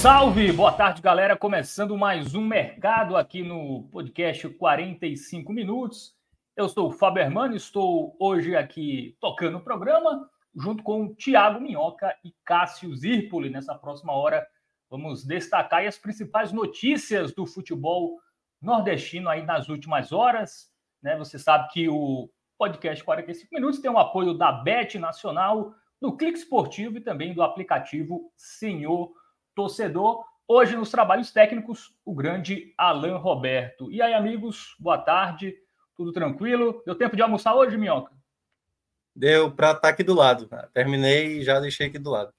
Salve! Boa tarde, galera. Começando mais um mercado aqui no podcast 45 Minutos. Eu sou o Fábio Hermano, estou hoje aqui tocando o programa, junto com Tiago Minhoca e Cássio Zirpoli. Nessa próxima hora, vamos destacar as principais notícias do futebol nordestino aí nas últimas horas. Né? Você sabe que o podcast 45 Minutos tem o apoio da Bet Nacional, do Clique Esportivo e também do aplicativo Senhor torcedor. Hoje, nos trabalhos técnicos, o grande Alan Roberto. E aí, amigos, boa tarde, tudo tranquilo? Deu tempo de almoçar hoje, Minhoca? Deu para estar tá aqui do lado. Terminei e já deixei aqui do lado.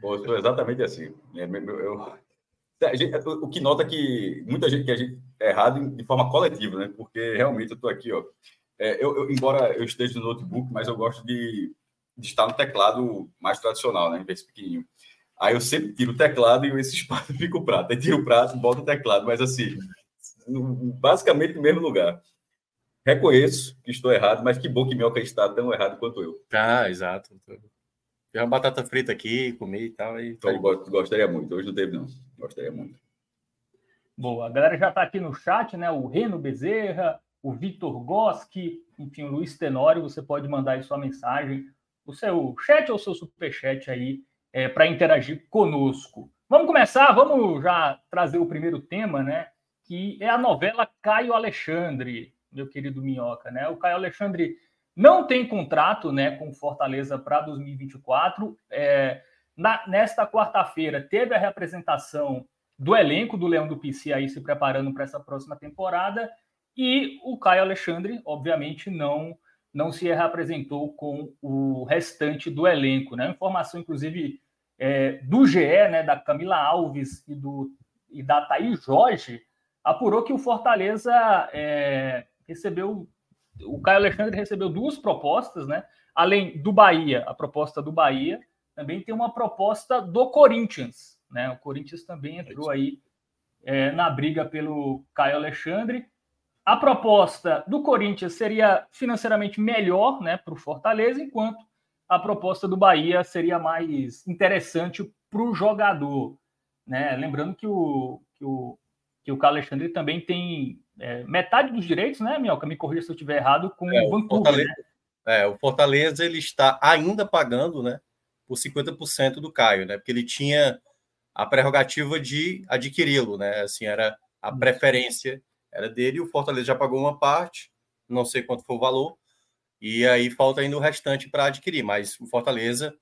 Pô, exatamente assim. É, eu, eu, o que nota é que muita gente que a gente é errado de forma coletiva, né? Porque realmente eu estou aqui, ó. É, eu, eu, embora eu esteja no notebook, mas eu gosto de, de estar no teclado mais tradicional, né? Em vez pequenininho. Aí eu sempre tiro o teclado e esse espaço fica o prato. Aí tiro o prato, volta o teclado, mas assim, basicamente no mesmo lugar. Reconheço que estou errado, mas que bom que Mioca está tão errado quanto eu. Ah, exato. Tem uma batata frita aqui, comi e tal. E... Então, gostaria muito. Hoje não teve, não. Gostaria muito. Boa. A galera já está aqui no chat, né? O Reno Bezerra, o Vitor Goski, enfim, o Luiz Tenório. Você pode mandar aí sua mensagem, o seu chat ou o seu superchat aí é, para interagir conosco. Vamos começar, vamos já trazer o primeiro tema, né? Que é a novela Caio Alexandre, meu querido Minhoca, né? O Caio Alexandre não tem contrato, né, com Fortaleza para 2024. É, na, nesta quarta-feira teve a representação do elenco do Leão do PC aí se preparando para essa próxima temporada e o Caio Alexandre, obviamente, não não se representou com o restante do elenco, né? Informação, inclusive, é, do GE, né, da Camila Alves e, do, e da Thaís Jorge, apurou que o Fortaleza é, recebeu, o Caio Alexandre recebeu duas propostas, né? Além do Bahia, a proposta do Bahia, também tem uma proposta do Corinthians, né? O Corinthians também entrou aí é, na briga pelo Caio Alexandre. A proposta do Corinthians seria financeiramente melhor, né, para o Fortaleza, enquanto a proposta do Bahia seria mais interessante para o jogador. Né? Lembrando que o, que o, que o Alexandre também tem é, metade dos direitos, né, Mielka? Me corrija se eu estiver errado, com é, o Vancouver. Fortaleza, né? É, o Fortaleza ele está ainda pagando né, por 50% do Caio, né? Porque ele tinha a prerrogativa de adquiri-lo, né? Assim, era a preferência era dele, e o Fortaleza já pagou uma parte, não sei quanto foi o valor, e aí falta ainda o restante para adquirir, mas o Fortaleza,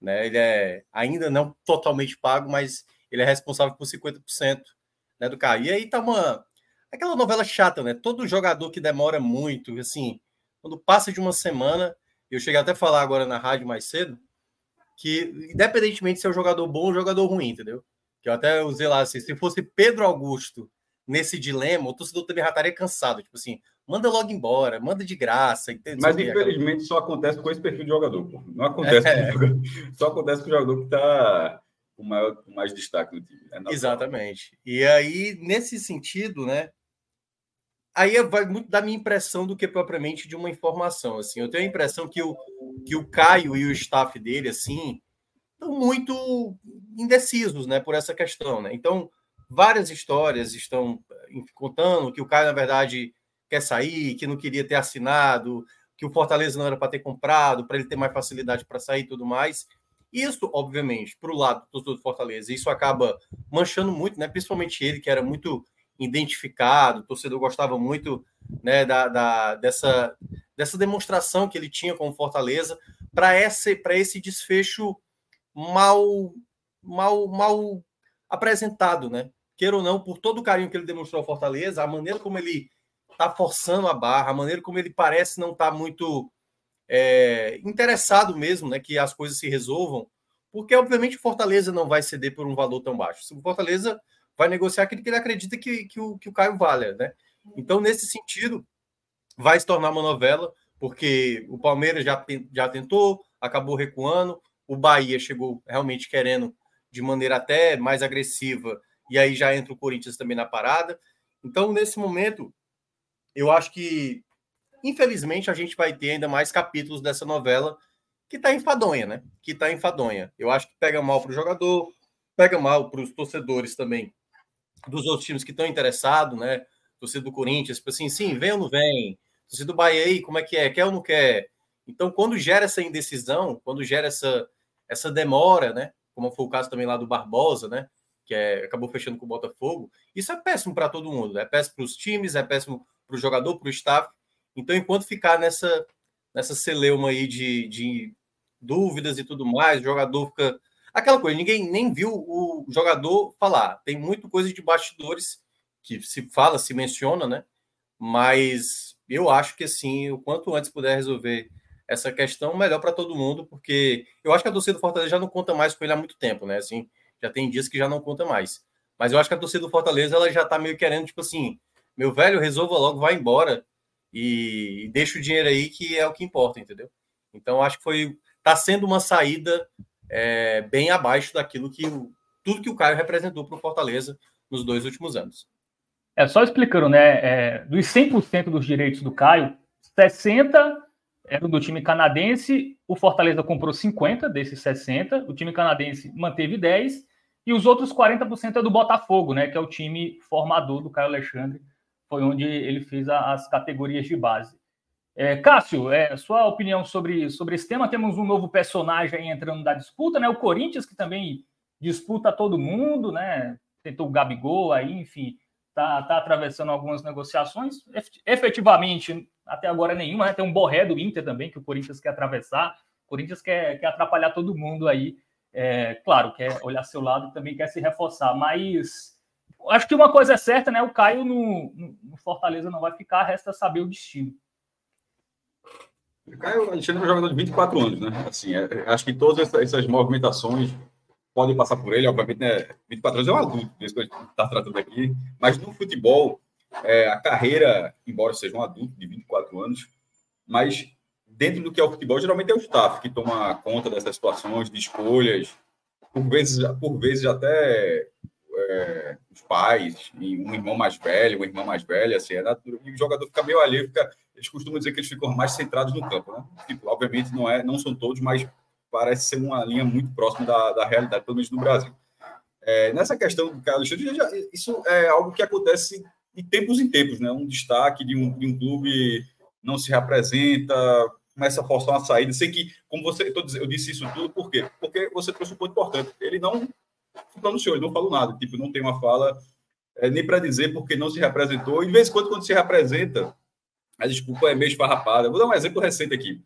né, ele é ainda não totalmente pago, mas ele é responsável por 50% né, do carro. E aí tá uma aquela novela chata, né? Todo jogador que demora muito, assim, quando passa de uma semana, eu cheguei até a falar agora na rádio mais cedo, que independentemente se é um jogador bom ou um jogador ruim, entendeu? Que eu até usei lá assim, se fosse Pedro Augusto nesse dilema, o torcedor também já estaria cansado, tipo assim, manda logo embora, manda de graça. Entendeu? Mas infelizmente só acontece com esse perfil de jogador. Pô. Não acontece é. com o jogador, só acontece com o jogador que está com maior, com mais destaque no time. É Exatamente. E aí, nesse sentido, né? Aí vai muito da minha impressão do que propriamente de uma informação. Assim, eu tenho a impressão que o, que o Caio e o staff dele, assim, estão muito indecisos, né, por essa questão, né? Então, várias histórias estão contando que o Caio, na verdade, quer sair, que não queria ter assinado, que o Fortaleza não era para ter comprado, para ele ter mais facilidade para sair e tudo mais. Isso, obviamente, para o lado do Fortaleza, isso acaba manchando muito, né? principalmente ele, que era muito identificado, o torcedor gostava muito né, da, da, dessa, dessa demonstração que ele tinha com o Fortaleza para esse, esse desfecho mal, mal, mal apresentado, né? Queira ou não, por todo o carinho que ele demonstrou ao Fortaleza, a maneira como ele está forçando a barra, a maneira como ele parece não estar tá muito é, interessado mesmo, né, que as coisas se resolvam, porque obviamente o Fortaleza não vai ceder por um valor tão baixo. O Fortaleza vai negociar aquilo que ele acredita que, que, o, que o Caio vale, né? Então, nesse sentido, vai se tornar uma novela, porque o Palmeiras já, já tentou, acabou recuando, o Bahia chegou realmente querendo de maneira até mais agressiva, e aí já entra o Corinthians também na parada. Então, nesse momento, eu acho que, infelizmente, a gente vai ter ainda mais capítulos dessa novela que está enfadonha, né? Que está enfadonha. Eu acho que pega mal para o jogador, pega mal para os torcedores também dos outros times que estão interessados, né? Torcida do Corinthians, tipo assim, sim, vem ou não vem? Torcida do Bahia aí, como é que é? Quer ou não quer? Então, quando gera essa indecisão, quando gera essa, essa demora, né? Como foi o caso também lá do Barbosa, né? Que é, acabou fechando com o Botafogo, isso é péssimo para todo mundo, né? é péssimo para os times, é péssimo para o jogador, para o staff. Então, enquanto ficar nessa, nessa celeuma aí de, de dúvidas e tudo mais, o jogador fica Aquela coisa, ninguém nem viu o jogador falar. Tem muita coisa de bastidores que se fala, se menciona, né? Mas eu acho que assim, o quanto antes puder resolver essa questão, melhor para todo mundo, porque eu acho que a torcida do Fortaleza já não conta mais com ele há muito tempo, né? Assim, já tem dias que já não conta mais. Mas eu acho que a torcida do Fortaleza ela já tá meio querendo, tipo assim, meu velho, resolva logo, vai embora e, deixa o dinheiro aí que é o que importa, entendeu? Então acho que foi tá sendo uma saída é, bem abaixo daquilo que o, tudo que o Caio representou para o Fortaleza nos dois últimos anos. É só explicando, né? É, dos 100% dos direitos do Caio, 60 eram do time canadense, o Fortaleza comprou 50 desses 60, o time canadense manteve 10 e os outros 40% é do Botafogo, né? Que é o time formador do Caio Alexandre, foi onde ele fez a, as categorias de base. É, Cássio, é, sua opinião sobre, sobre esse tema? Temos um novo personagem entrando na disputa, né? O Corinthians, que também disputa todo mundo, né? Tentou o Gabigol aí, enfim, tá, tá atravessando algumas negociações. Efetivamente, até agora nenhuma, né? Tem um borré do Inter também, que o Corinthians quer atravessar. O Corinthians quer, quer atrapalhar todo mundo aí. É, claro, quer olhar seu lado também quer se reforçar, mas acho que uma coisa é certa, né? O Caio no, no Fortaleza não vai ficar, resta saber o destino. O Caio Alexandre é um jogador de 24 anos, né? Assim, é, é, acho que todas essas movimentações podem passar por ele, obviamente, né? 24 anos é um adulto, isso que a gente está tratando aqui, mas no futebol, é, a carreira, embora seja um adulto de 24 anos, mas dentro do que é o futebol, geralmente é o staff que toma conta dessas situações de escolhas, por vezes, por vezes até é, os pais, um irmão mais velho, uma irmã mais velha, assim, é natural, e o jogador fica meio alheio, fica, eles costumam dizer que eles ficam mais centrados no campo, né? Tipo, obviamente não é, não são todos, mas parece ser uma linha muito próxima da, da realidade, pelo menos no Brasil. É, nessa questão do Carlos isso é algo que acontece de tempos em tempos, né? Um destaque de um, de um clube não se representa, começa a forçar uma saída. Sei que, como você, eu disse isso tudo, por quê? Porque você trouxe um ponto importante. Ele não pronunciou, ele não falou nada, tipo, não tem uma fala é, nem para dizer porque não se representou. E de vez em quando, quando se representa, a desculpa é meio esfarrapada. Vou dar um exemplo recente aqui.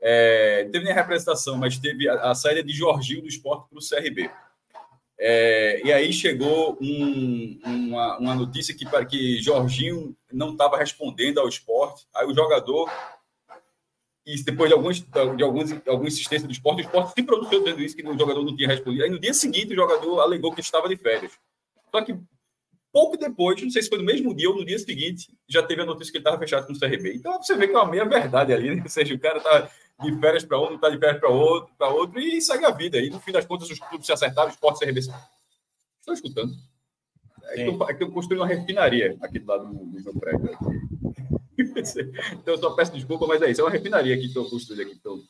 É, não teve nem a representação, mas teve a, a saída de Jorginho do esporte para o CRB. É, e aí chegou um, uma, uma, notícia que, que Jorginho não estava respondendo ao esporte. Aí o jogador e depois de alguns de alguns alguma insistência do esporte, o esporte se pronunciou dizendo isso, que o jogador não tinha respondido. Aí no dia seguinte o jogador alegou que estava de férias. Só que pouco depois, não sei se foi no mesmo dia ou no dia seguinte, já teve a notícia que ele estava fechado com o CRB. Então você vê que é uma meia verdade ali, né? Ou seja, o cara está de férias para um, está de férias para outro, para outro, e segue a vida. E no fim das contas, os clubes se acertaram, o esporte CRB. Estão escutando? É que, eu, é que eu construí uma refinaria aqui do lado do, do meu prédio. então, eu só peço desculpa, mas é isso. É uma refinaria que estou construindo aqui. Então,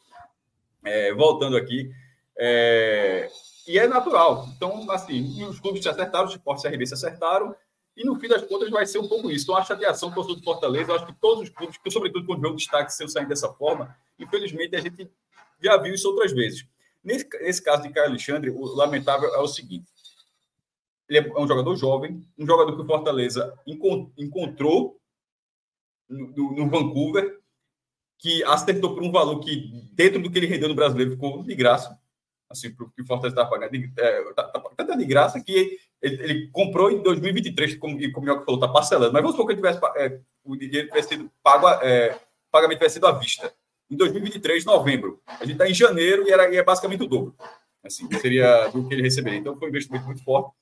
é, voltando aqui. É, e é natural. Então, assim, os clubes se acertaram, os esportes RB se acertaram. E no fim das contas vai ser um pouco isso. Então, a chateação do torcedor do Fortaleza, eu acho que todos os clubes, que sobretudo quando o destaque seu sair dessa forma, infelizmente a gente já viu isso outras vezes. Nesse, nesse caso de Caio Alexandre, o lamentável é o seguinte: ele é um jogador jovem, um jogador que o Fortaleza encontrou no, no Vancouver, que acertou por um valor que, dentro do que ele rendeu no brasileiro, ficou de graça. Assim, para o Fortaleza estava pagando. É, tá, tá, tá, de graça que ele, ele, comprou em 2023, como, como o falou, está parcelando. Mas vamos supor que ele tivesse, é, o dinheiro tivesse sido pago, é, pagamento tivesse sido à vista. Em 2023, novembro. A gente está em janeiro e, era, e é basicamente o dobro. Assim, seria do que ele receberia. Então, foi um investimento muito forte.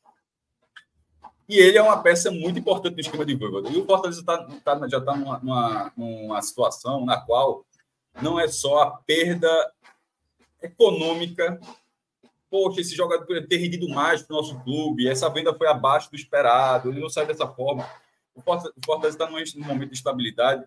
E ele é uma peça muito importante no esquema de Voivoda. E o Fortaleza tá, tá, já está numa, numa, numa situação na qual não é só a perda econômica. Poxa, esse jogador poderia ter rendido mais para o nosso clube, essa venda foi abaixo do esperado, ele não sai dessa forma. O Fortaleza está num momento de estabilidade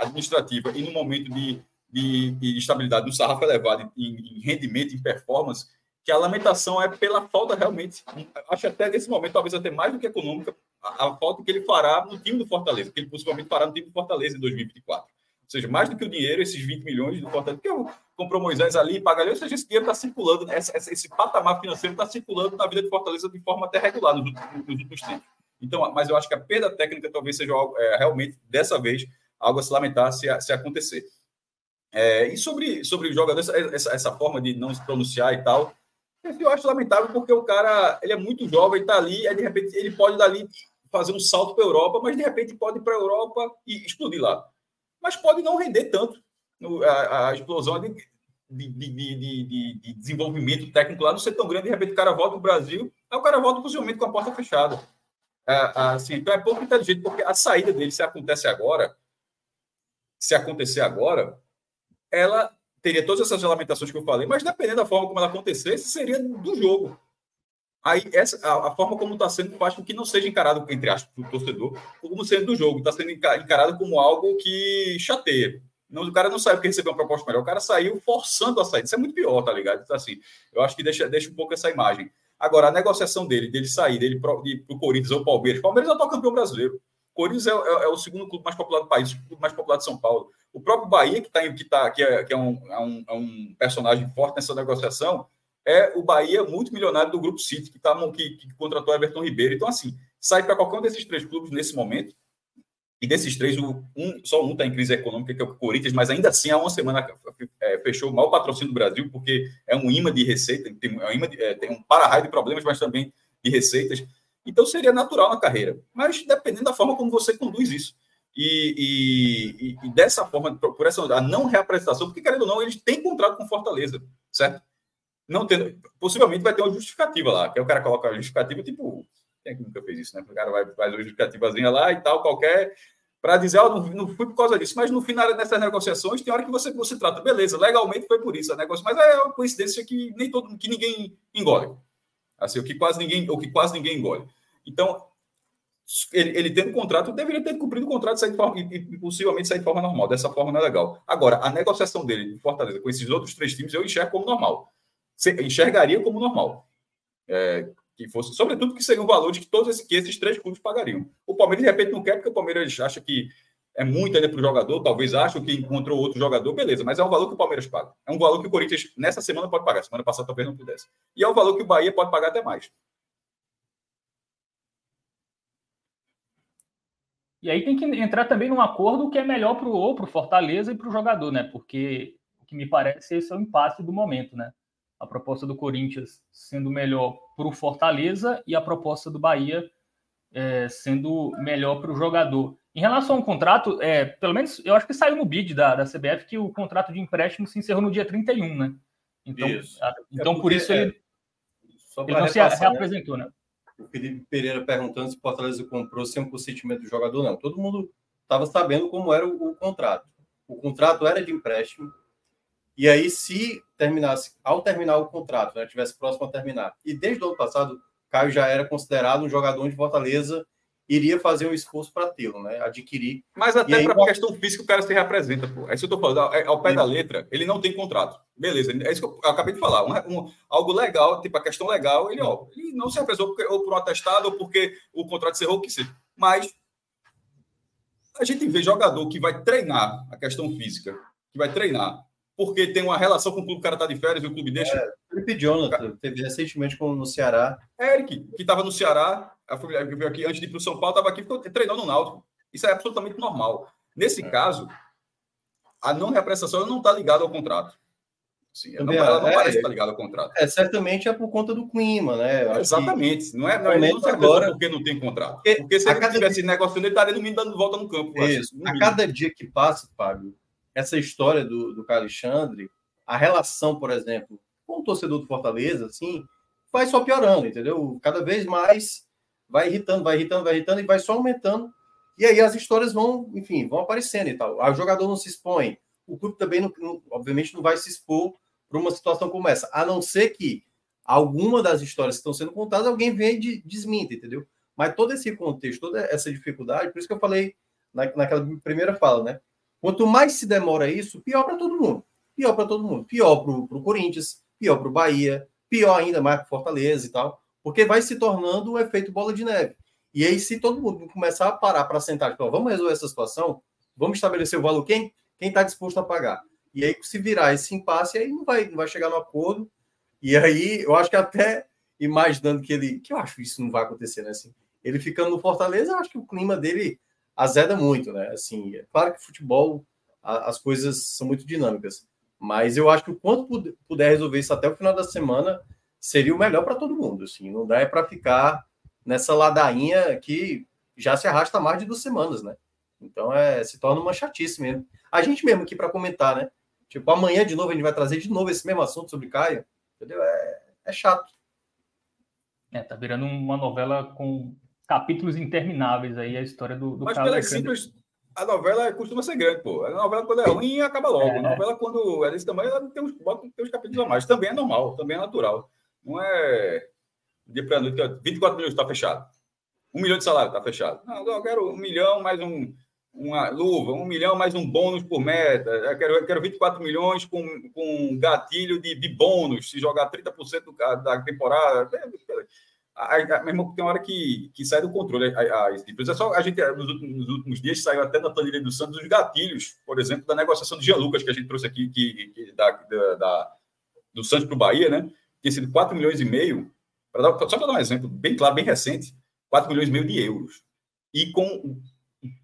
administrativa e no momento de, de, de estabilidade no sarrafo elevado, em, em rendimento, em performance, que a lamentação é pela falta realmente, acho até nesse momento, talvez até mais do que econômica, a, a, falta que ele fará no time do Fortaleza, que ele possivelmente fará no time do Fortaleza em 2024. Ou seja, mais do que o dinheiro, esses 20 milhões do Fortaleza, que comprou Moisés ali, paga ali, ou seja, esse dinheiro está circulando, esse, patamar financeiro está circulando na vida de Fortaleza de forma até regular nos, nos, últimos tempos. Então, mas eu acho que a perda técnica talvez seja algo, é, realmente, dessa vez, algo a se lamentar se, se acontecer. É, e sobre, sobre jogadores, essa, essa forma de não se pronunciar e tal, eu acho lamentável porque o cara ele é muito jovem, está ali, aí de repente ele pode dali fazer um salto para a Europa, mas de repente pode ir para a Europa e explodir lá. Mas pode não render tanto a, a explosão de, de, de, de, de, desenvolvimento técnico lá não ser tão grande, de repente o cara volta para o Brasil, aí o cara volta possivelmente com a porta fechada. É, assim, então é pouco inteligente, porque a saída dele, se acontece agora, se acontecer agora, ela teria todas essas lamentações que eu falei, mas dependendo da forma como ela acontecesse, seria do jogo. Aí, essa, a, a forma como está sendo faz com que não seja encarado, entre aspas, do torcedor, como sendo do jogo. Está sendo encarado como algo que chateia. Não, o cara não saiu porque recebeu uma proposta melhor, o cara saiu forçando a sair. Isso é muito pior, tá ligado? Então, assim, eu acho que deixa, deixa um pouco essa imagem. Agora, a negociação dele, dele sair, dele para o Corinthians ou Palmeiras. Palmeiras é o campeão brasileiro. Corinthians é, é, é, o segundo clube mais popular do país, o clube mais popular de São Paulo. O próprio Bahia, que, tá, que, tá, que, é, que é, um, é, um, é um personagem forte nessa negociação, é o Bahia multimilionário do Grupo City, que, tá, que, que contratou Everton Ribeiro. Então, assim, sai para qualquer um desses três clubes nesse momento. E desses três, um, só um está em crise econômica, que é o Corinthians, mas ainda assim, há uma semana é, fechou o maior patrocínio do Brasil, porque é um imã de receita, tem, é um, imã de, é, tem um para-raio de problemas, mas também de receitas. Então seria natural na carreira, mas dependendo da forma como você conduz isso. E, e, e dessa forma, por essa a não reapresentação, porque querendo ou não, eles têm contrato com Fortaleza, certo? Não tendo, possivelmente vai ter uma justificativa lá, que é o cara coloca a justificativa, tipo, quem é que nunca fez isso, né? O cara vai fazer uma justificativazinha lá e tal, qualquer, para dizer, oh, não, não fui por causa disso, mas no final dessas negociações tem hora que você, você trata, beleza, legalmente foi por isso a negócio, mas é uma coincidência que nem todo, que ninguém engole. Assim, o que quase ninguém, o que quase ninguém engole. Então, ele, ele tendo contrato, deveria ter cumprido o contrato de forma, e, e, possivelmente sair de forma normal. Dessa forma não é legal. Agora, a negociação dele de Fortaleza com esses outros três times, eu enxergo como normal. Você enxergaria como normal. É, que fosse, sobretudo que seria o valor de que todos esses, que esses três clubes pagariam. O Palmeiras, de repente, não quer, porque o Palmeiras acha que é muito ainda para o jogador, talvez ache que encontrou outro jogador, beleza, mas é um valor que o Palmeiras paga. É um valor que o Corinthians, nessa semana, pode pagar. Semana passada, talvez não pudesse. E é um valor que o Bahia pode pagar até mais. E aí tem que entrar também num acordo que é melhor para o Fortaleza e para o jogador, né? Porque o que me parece esse é o impasse do momento, né? A proposta do Corinthians sendo melhor para o Fortaleza e a proposta do Bahia é, sendo melhor para o jogador. Em relação ao contrato, é, pelo menos eu acho que saiu no bid da, da CBF que o contrato de empréstimo se encerrou no dia 31, né? Então, isso. A, então é por isso ele, é, ele não se né? reapresentou, né? o Felipe Pereira perguntando se o Fortaleza comprou sem o consentimento do jogador, não. Todo mundo estava sabendo como era o, o, contrato. O contrato era de empréstimo. E aí, se terminasse, ao terminar o contrato, né, tivesse próximo a terminar, e desde o ano passado, Caio já era considerado um jogador de Fortaleza iria fazer um esforço para tê-lo, né? Adquirir. Mas até para a questão física o cara se reapresenta, pô. É isso que eu tô falando. É, ao pé da letra, ele não tem contrato. Beleza, é isso que eu acabei de falar. Um, um, algo legal, tipo a questão legal, ele, ó, ele não se apresentou porque, ou por um atestado ou porque o contrato cerrou, que seja. Mas a gente vê jogador que vai treinar a questão física, que vai treinar porque tem uma relação com o clube, o cara tá de férias e o clube deixa. É, Felipe Jonathan, teve recentemente com, no Ceará. Eric, que estava no Ceará, veio aqui antes de ir para o São Paulo, estava aqui, treinou no Náutico. Isso é absolutamente normal. Nesse é. caso, a não represtação não está ligada ao contrato. Sim, ela não, ela não é, parece estar ligada ao contrato. É, certamente é por conta do clima, né? Exatamente. Que... Não é, não é agora porque não tem contrato. Porque, porque se ele tivesse dia... negociando, ele estaria no mínimo dando volta no campo. Isso. A cada dia que passa, Fábio, essa história do, do Alexandre, a relação, por exemplo, com o torcedor do Fortaleza, assim, vai só piorando, entendeu? Cada vez mais vai irritando, vai irritando, vai irritando e vai só aumentando. E aí as histórias vão, enfim, vão aparecendo e tal. O jogador não se expõe, o clube também, não, não, obviamente, não vai se expor para uma situação como essa, a não ser que alguma das histórias que estão sendo contadas alguém venha e desminta, entendeu? Mas todo esse contexto, toda essa dificuldade, por isso que eu falei na, naquela primeira fala, né? Quanto mais se demora isso, pior para todo mundo. Pior para todo mundo. Pior para o Corinthians, pior para o Bahia, pior ainda mais para Fortaleza e tal, porque vai se tornando o efeito bola de neve. E aí, se todo mundo começar a parar para sentar, tipo, vamos resolver essa situação, vamos estabelecer o valor, quem está disposto a pagar? E aí, se virar esse impasse, aí não vai, não vai chegar no acordo. E aí, eu acho que até imaginando que ele. Que eu acho que isso não vai acontecer, né? Assim, ele ficando no Fortaleza, eu acho que o clima dele azeda muito, né? Assim, é claro que futebol, a, as coisas são muito dinâmicas. Mas eu acho que o quanto puder resolver isso até o final da semana seria o melhor para todo mundo. Assim, não dá é para ficar nessa ladainha que já se arrasta mais de duas semanas, né? Então é, se torna uma chatice mesmo. A gente mesmo aqui para comentar, né? Tipo, amanhã de novo a gente vai trazer de novo esse mesmo assunto sobre Caio. Entendeu? É, é chato. É, tá virando uma novela com capítulos intermináveis aí, a história do, do Mas pela simples, a novela costuma ser grande, pô. A novela, quando é ruim, acaba logo. É. A novela, quando é desse tamanho, ela tem uns, tem uns capítulos a mais. Também é normal, também é natural. Não é de para noite, 24 milhões está fechado. Um milhão de salário está fechado. Não, eu quero um milhão mais um, uma luva, um milhão mais um bônus por meta. Eu quero, eu quero 24 milhões com, com gatilho de, de bônus, se jogar 30% do, da temporada. Aí, mesmo tem uma hora que, que sai do controle as empresas. É só a gente, nos nos últimos, dias, saiu até na planilha do Santos os gatilhos, por exemplo, da negociação do Jean Lucas, que a gente trouxe aqui, que, que da, da, da, do Santos para o Bahia, né? Tem sido 4 milhões e meio, pra dar, só para dar um exemplo bem claro, bem recente, 4 milhões e meio de euros. E com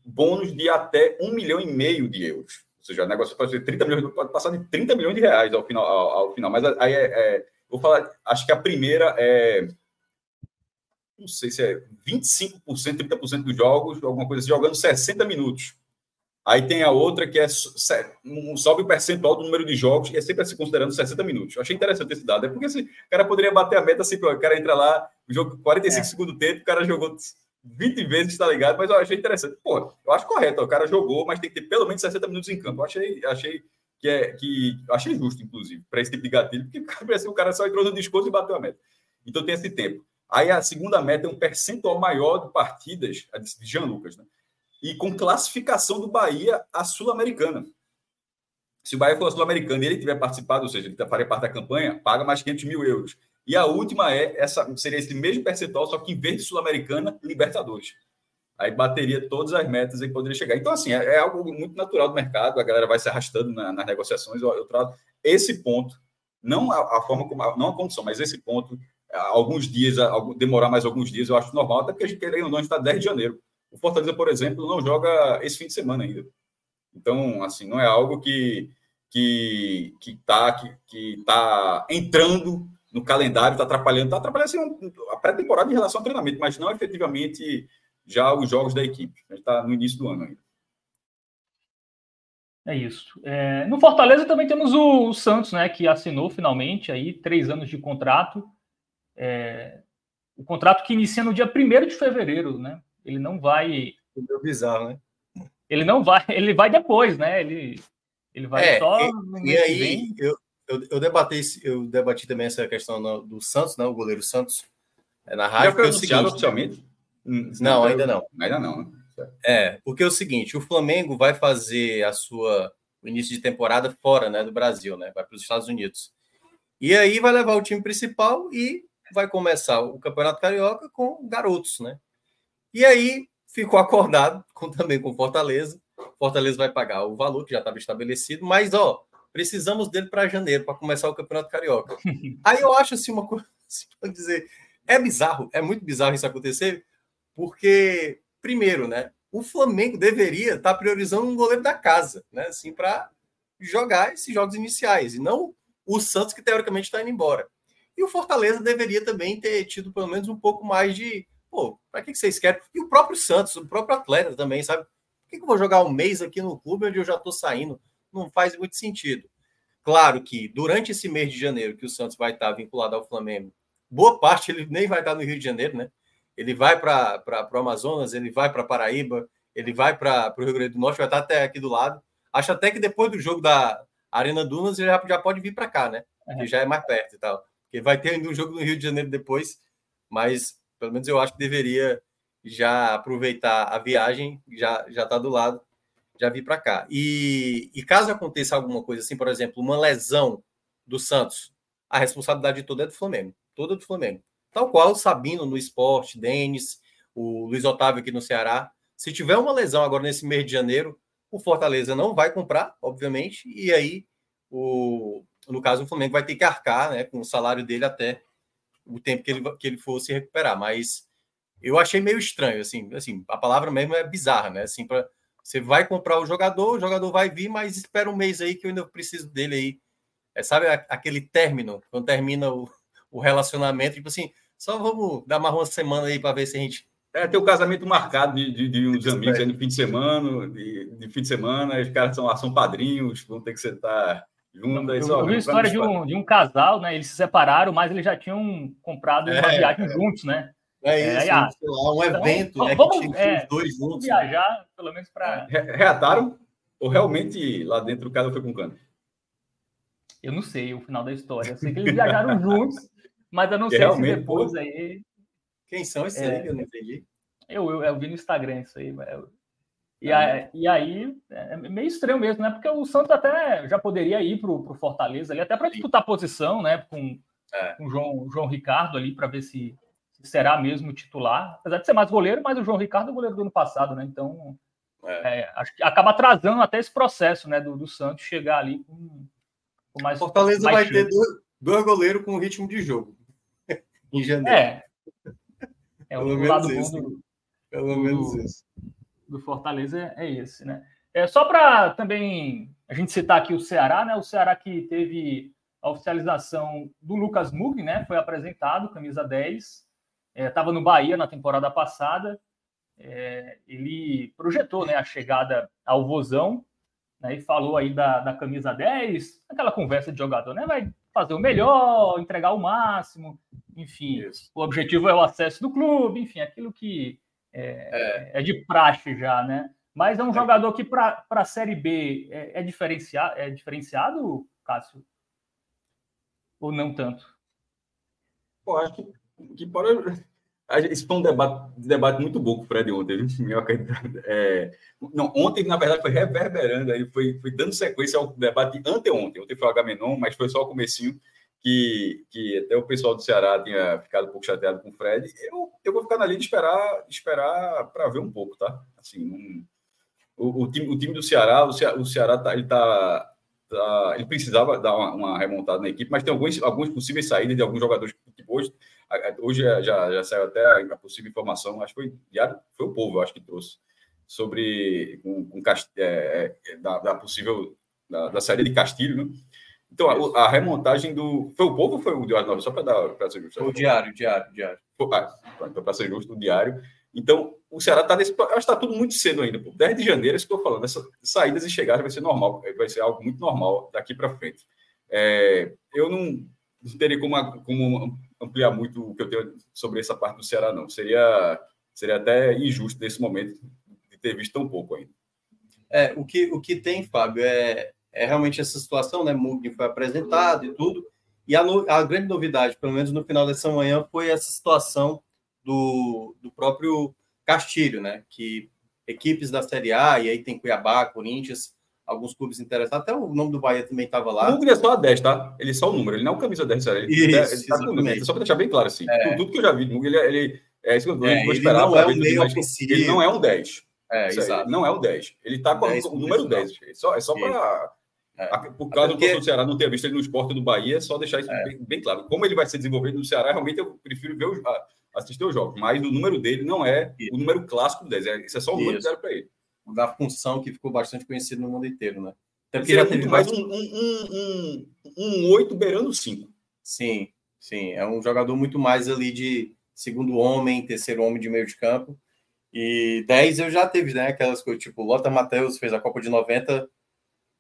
bônus de até um milhão e meio de euros. Ou seja, o negócio pode ser 30 milhões, pode passar de 30 milhões de reais ao final. Ao, ao final. Mas aí é, é, vou falar, acho que a primeira é. Não sei se é 25%, 30% dos jogos, alguma coisa assim, jogando 60 minutos. Aí tem a outra que é sobe o percentual do número de jogos e é sempre assim considerando 60 minutos. Eu achei interessante esse dado. É porque assim, o cara poderia bater a meta assim, o cara entra lá, o jogo 45 é. segundos tempo, o cara jogou 20 vezes, tá ligado? Mas eu achei interessante. Pô, eu acho correto. O cara jogou, mas tem que ter pelo menos 60 minutos em campo. Eu achei, achei que é que achei justo, inclusive, para esse tipo de gatilho, porque parece que o cara só entrou no discurso e bateu a meta. Então tem esse tempo. Aí a segunda meta é um percentual maior de partidas, a de Jean Lucas, né? E com classificação do Bahia à Sul-Americana. Se o Bahia for Sul-Americano e ele tiver participado, ou seja, ele faria parte da campanha, paga mais 500 mil euros. E a última é essa seria esse mesmo percentual, só que em vez de Sul-Americana, Libertadores. Aí bateria todas as metas e poderia chegar. Então, assim, é, é, algo muito natural do mercado, a galera vai se arrastando na, nas negociações. Eu, eu trato esse ponto, não a, a forma como, não a condição, mas esse ponto, alguns dias, demorar mais alguns dias, eu acho normal, até porque a gente, querendo ou não, está 10 de janeiro. O Fortaleza, por exemplo, não joga esse fim de semana ainda. Então, assim, não é algo que que que está que, que tá entrando no calendário, está atrapalhando, está atrapalhando assim, a pré-temporada em relação ao treinamento, mas não efetivamente já os jogos da equipe. A gente está no início do ano ainda. É isso. É, no Fortaleza também temos o, o, Santos, né, que assinou finalmente aí três anos de contrato. É, o contrato que inicia no dia 1 de fevereiro, né? Ele não vai. É bizarro, né? Ele não vai, ele vai depois, né? Ele, ele vai é, só. E, e aí, eu, eu, eu, debati, eu debati também essa questão no, do Santos, né? O goleiro Santos. É na rádio. Já foi anunciado oficialmente? Hum, não, ainda não. Ainda não, né? É, porque é o seguinte: o Flamengo vai fazer a sua o início de temporada fora, né, do Brasil, né? Vai para os Estados Unidos. E aí vai levar o time principal e vai começar o Campeonato Carioca com garotos, né? E aí ficou acordado com, também com Fortaleza. Fortaleza vai pagar o valor que já estava estabelecido, mas ó, precisamos dele para janeiro, para começar o Campeonato Carioca. Aí eu acho assim uma coisa, assim, dizer, é bizarro, é muito bizarro isso acontecer, porque primeiro, né, o Flamengo deveria estar tá priorizando um goleiro da casa, né, assim para jogar esses jogos iniciais e não o Santos que teoricamente está indo embora. E o Fortaleza deveria também ter tido pelo menos um pouco mais de, pô, para que vocês querem? E o próprio Santos, o próprio atleta também, sabe? Por que eu vou jogar um mês aqui no clube onde eu já estou saindo? Não faz muito sentido. Claro que durante esse mês de janeiro que o Santos vai estar vinculado ao Flamengo, boa parte ele nem vai estar no Rio de Janeiro, né? Ele vai para o Amazonas, ele vai para Paraíba, ele vai para o Rio Grande do Norte, vai estar até aqui do lado. Acho até que depois do jogo da Arena Dunas ele já, já pode vir para cá, né? Que já é mais perto e tal. Porque vai ter ainda um jogo no Rio de Janeiro depois, mas pelo menos eu acho que deveria já aproveitar a viagem, já já está do lado já vi para cá. E, e caso aconteça alguma coisa assim, por exemplo, uma lesão do Santos, a responsabilidade toda é do Flamengo, toda do Flamengo. Tal qual o Sabino no esporte, Denis, o Luiz Otávio aqui no Ceará. Se tiver uma lesão agora nesse mês de janeiro, o Fortaleza não vai comprar, obviamente, e aí, o, no caso, o Flamengo vai ter que arcar né, com o salário dele até o tempo que ele, que ele for se recuperar. Mas eu achei meio estranho, assim, assim a palavra mesmo é bizarra, né? Assim, para você vai comprar o jogador, o jogador vai vir, mas espera um mês aí que eu ainda preciso dele aí. É, sabe aquele término, quando termina o, o relacionamento, tipo assim, só vamos dar mais uma semana aí para ver se a gente. É, tem o casamento marcado de, de, de uns amigos aí no fim de semana, de, de, fim de semana, os caras são, são padrinhos, vão ter que sentar Eu, eu vi a história de um, de um casal, né? Eles se separaram, mas eles já tinham comprado uma é, viagem juntos, né? É, é isso, é, lá, um então, evento, né? Vamos, que tinha é, os dois juntos. Né? Viajar, né? pelo menos para. Reataram? Ou realmente lá dentro o cara foi com cano? Eu não sei o final da história. Eu sei que eles viajaram juntos, mas eu não sei se depois aí. Quem são esses é, aí eu não entendi? Eu, eu, eu, vi no Instagram isso aí. Eu... E, ah, e aí, é meio estranho mesmo, né? Porque o Santos até já poderia ir para o Fortaleza ali, até para disputar posição, né? Com, é. com o João, João Ricardo ali, para ver se será mesmo titular, apesar de ser mais goleiro, mas o João Ricardo é goleiro do ano passado, né? Então, é. É, acho que acaba atrasando até esse processo, né, do, do Santos chegar ali com, com mais. Fortaleza mais vai chance. ter dois, dois goleiros com ritmo de jogo em janeiro. É. É o lado isso, bom do, Pelo menos isso. Do Fortaleza é esse, né? É, só para também a gente citar aqui o Ceará, né? O Ceará que teve a oficialização do Lucas Mugni, né? Foi apresentado, camisa 10 estava é, no Bahia na temporada passada. É, ele projetou né, a chegada ao Vozão né, e falou aí da, da camisa 10, aquela conversa de jogador, né? Vai fazer o melhor, entregar o máximo, enfim. Isso. O objetivo é o acesso do clube, enfim, aquilo que é, é. de praxe já, né? Mas é um é. jogador que para a Série B é, é, diferenciado, é diferenciado, Cássio? Ou não tanto? Eu acho que que pode. Isso foi um debate, debate muito bom com o Fred ontem, é, não, ontem, na verdade, foi reverberando aí, foi, foi dando sequência ao debate anteontem. Ontem foi o Agamenon, mas foi só o comecinho que, que até o pessoal do Ceará tinha ficado um pouco chateado com o Fred. Eu, eu vou ficar na linha de esperar, esperar para ver um pouco, tá? Assim, um, o, o, time, o time do Ceará, o o Ceará tá, ele tá, tá, ele precisava dar uma, uma, remontada na equipe, mas tem alguns, alguns possíveis saídas de alguns jogadores que hoje Hoje já, já saiu até a possível informação, acho que foi foi o povo, acho que trouxe, sobre com é, é, da, da, possível da, da, saída de Castilho, né? Então, a, a, remontagem do. Foi o povo ou foi o Diário Só para dar para ser justo. O Diário, Diário, Diário. Ah, então, para ser justo, o Diário. Então, o Ceará está nesse. Acho que está tudo muito cedo ainda. Pô. 10 de janeiro, é isso que eu estou falando. Essas saídas e chegadas vai ser normal, vai ser algo muito normal daqui para frente. É, eu não, não teria como, como ampliar muito o que eu tenho sobre essa parte do Ceará, não. Seria, seria até injusto nesse momento de ter visto tão pouco ainda. É, o que, o que tem, Fábio, é, é realmente essa situação, né? Mugni foi apresentado e tudo. E a, no, a grande novidade, pelo menos no final dessa manhã, foi essa situação do, do próprio Castilho, né? Que equipes da Série A, e aí tem Cuiabá, Corinthians, alguns clubes interessados. Até o nome do Bahia também estava lá. O Mugni é só a 10, tá? Ele é só o número, ele não é o camisa 10, sério. Ele, isso, ele tá com Só para deixar bem claro, assim. É. Tudo que eu já vi Mugni, ele, ele é isso que eu é, vou esperar. Não é um meio Ele não é um 10. É, exato. Não é o 10. Ele tá com o número 10. É só, é só para É. Por causa porque... do Ceará não ter visto ele no esporte do Bahia, é só deixar isso é. bem, bem, claro. Como ele vai ser desenvolvido no Ceará, realmente eu prefiro ver os, assistir os jogos, mas o número dele não é isso. o número clássico do 10, é, isso é só o número zero para ele. Da função que ficou bastante conhecido no mundo inteiro, né? Até porque já teve mais um, um, um, um 8 beirando 5. Sim, sim. É um jogador muito mais ali de segundo homem, terceiro homem de meio de campo. E 10 eu já teve, né? Aquelas coisas, tipo, Lota Matheus fez a Copa de 90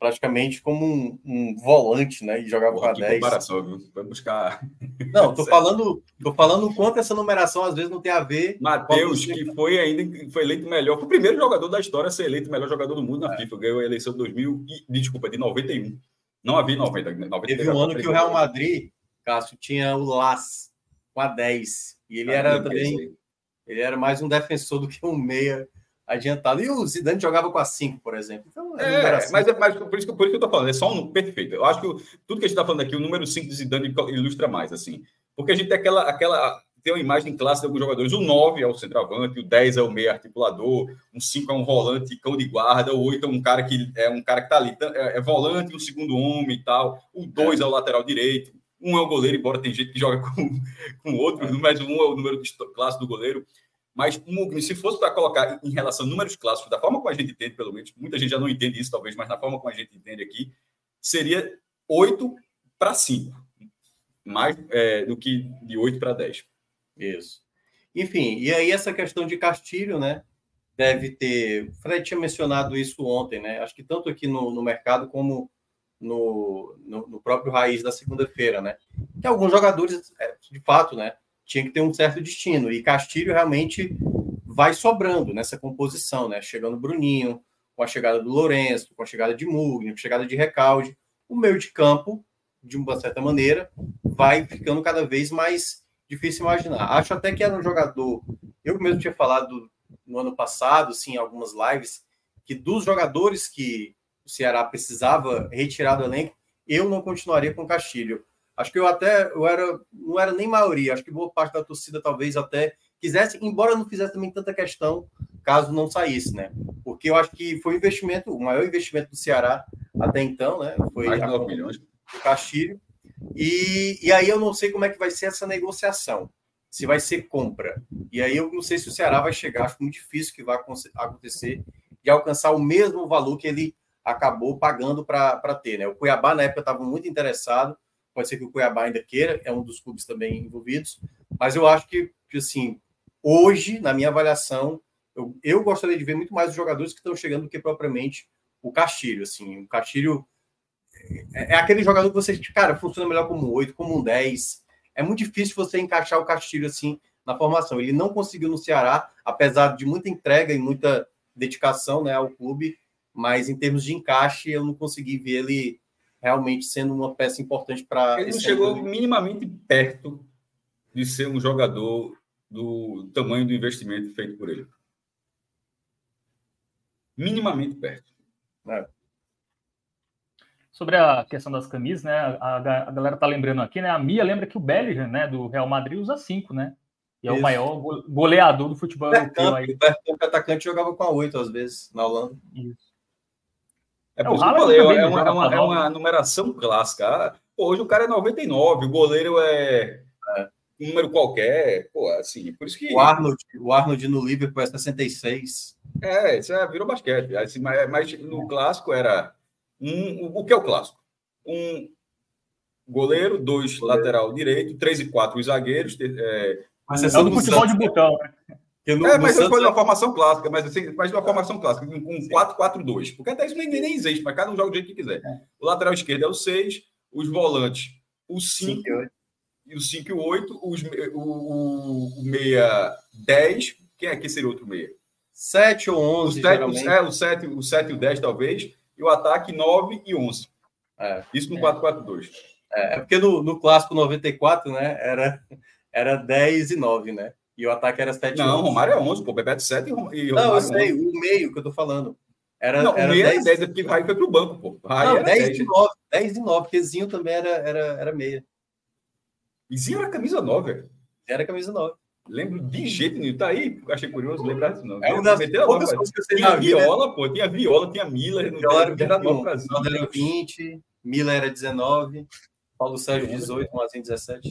praticamente como um, um volante, né? E jogava com a 10. comparação, viu? Vai buscar. Não, tô falando, tô falando o quanto essa numeração às vezes não tem a ver. Matheus, que foi ainda foi eleito melhor, foi o primeiro jogador da história a ser eleito melhor jogador do mundo na é. FIFA. Ganhou a eleição de 2000 e, desculpa, de 91. Não havia 90, 90 Teve um ano que o Real Madrid, Cássio, tinha o Las com a 10. E ele ah, era também. Ele era mais um defensor do que um meia adiantado. E o Zidane jogava com a 5, por exemplo. Então, é, assim. mas, é, mas por, isso que, por isso que eu estou falando, é só um perfeito. Eu acho que o, tudo que a gente está falando aqui, o número 5 de Zidane ilustra mais, assim. Porque a gente tem aquela, aquela tem uma imagem clássica de alguns jogadores. O 9 é o centroavante, o 10 é o meio articulador, um 5 é um volante cão de guarda, o 8 é um cara que é um cara que tá ali, é, é volante, um segundo homem e tal. O 2 é. é o lateral direito, um é o goleiro, embora tem gente que joga com, com outro, é. mas um é o número clássico do goleiro. Mas se fosse para colocar em relação a números clássicos, da forma como a gente entende, pelo menos, muita gente já não entende isso, talvez, mas na forma como a gente entende aqui, seria 8 para 5, mais é, do que de 8 para 10. Isso. Enfim, e aí essa questão de Castilho, né? Deve ter. O Fred tinha mencionado isso ontem, né? Acho que tanto aqui no, no mercado como no, no, no próprio raiz da segunda-feira, né? Que alguns jogadores, é, de fato, né? Tinha que ter um certo destino. E Castilho realmente vai sobrando nessa composição, né? Chegando Bruninho, com a chegada do Lourenço, com a chegada de Mugni, com a chegada de Recalde, o meio de campo, de uma certa maneira, vai ficando cada vez mais difícil imaginar. Acho até que era um jogador, eu mesmo tinha falado no ano passado, sim, em algumas lives, que dos jogadores que o Ceará precisava retirar do elenco, eu não continuaria com Castilho. Acho que eu até eu era, não era nem maioria, acho que boa parte da torcida talvez até quisesse, embora não fizesse também tanta questão caso não saísse, né? Porque eu acho que foi o investimento, o maior investimento do Ceará até então, né? Foi Mais de 9 milhões. O Castilho. E, e aí eu não sei como é que vai ser essa negociação. Se vai ser compra. E aí eu não sei se o Ceará vai chegar, acho muito difícil que vai acontecer de alcançar o mesmo valor que ele acabou pagando para ter, né? O Cuiabá na época estava muito interessado, Pode ser que o Cuiabá ainda queira, é um dos clubes também envolvidos. Mas eu acho que, que assim, hoje, na minha avaliação, eu, eu gostaria de ver muito mais os jogadores que estão chegando do que propriamente o Castilho. Assim, o Castilho é, é aquele jogador que você, cara, funciona melhor como um 8, como um 10. É muito difícil você encaixar o Castilho assim na formação. Ele não conseguiu no Ceará, apesar de muita entrega e muita dedicação né, ao clube, mas em termos de encaixe, eu não consegui ver ele realmente sendo uma peça importante para. Ele não chegou minimamente perto de ser um jogador do tamanho do investimento feito por ele. Minimamente perto. É. Sobre a questão das camisas, né? A, a, galera tá lembrando aqui, né? A Mia lembra que o Bellingham, né, do Real Madrid, usa cinco, né? E é Isso. o maior goleador do futebol europeu aí. O atacante jogava com a oito às vezes na Holanda. Isso. É, é por isso que eu falei, é uma, é, uma, é uma, numeração clássica. Ah, pô, hoje o cara é 99, o goleiro é, é. número qualquer. Pô, assim, por isso que. O Arnold, o Arnold no Liverpool é 66. É, isso é, virou basquete. Assim, mas, mas no clássico era. Um, o que é o clássico? Um goleiro, dois goleiro. lateral direito, três e quatro os zagueiros. É, mas é do futebol de botão, né? No, é, mas foi uma formação clássica, mas assim, mas uma formação clássica, com 4-4-2. Porque até isso nem, nem existe, mas cada um joga do jeito que quiser. É. O lateral esquerdo é o 6, os volantes, o 5 e o 5 e o 8, os, o, o, o meia 10. Quem é que seria outro meia? 7 ou 11, o 7, geralmente. É, o 7, o 7 e o 10, talvez. E o ataque 9 e 11. É. Isso no é. 4-4-2. É, é, porque no, no clássico 94, né, era, era 10 e 9, né? E o ataque era 7 Não, 11. Romário é 11, pô. Bebeto 7 e Romário Não, eu sei, 11. o meio que eu tô falando. Era, não, era o meio 10, era 10, porque Raí foi pro banco, pô. Raí não, 10, 10 de 9. 10 de 9, porque Zinho também era, era, era meia. E Zinho era camisa 9, velho. Era camisa 9. Lembro de jeito nenhum. Tá aí, achei curioso lembrar disso, não. É uma das poucas coisas que eu sei Tinha Viola, pô. Tinha Viola, tinha Miller. Viola era, era, era 20, Miller era 19, Paulo Sérgio 18, Mazinho 17.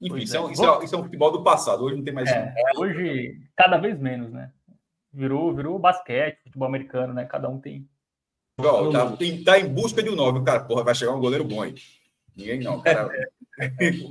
Enfim, isso é, um, isso, é, isso é, um, futebol do passado. Hoje não tem mais. É, hoje, cada vez menos, né? Virou, virou basquete, futebol americano, né? Cada um tem. Ó, tá, tem, tá em busca de um 9. O cara, porra, vai chegar um goleiro bom aí. Ninguém não. Cara,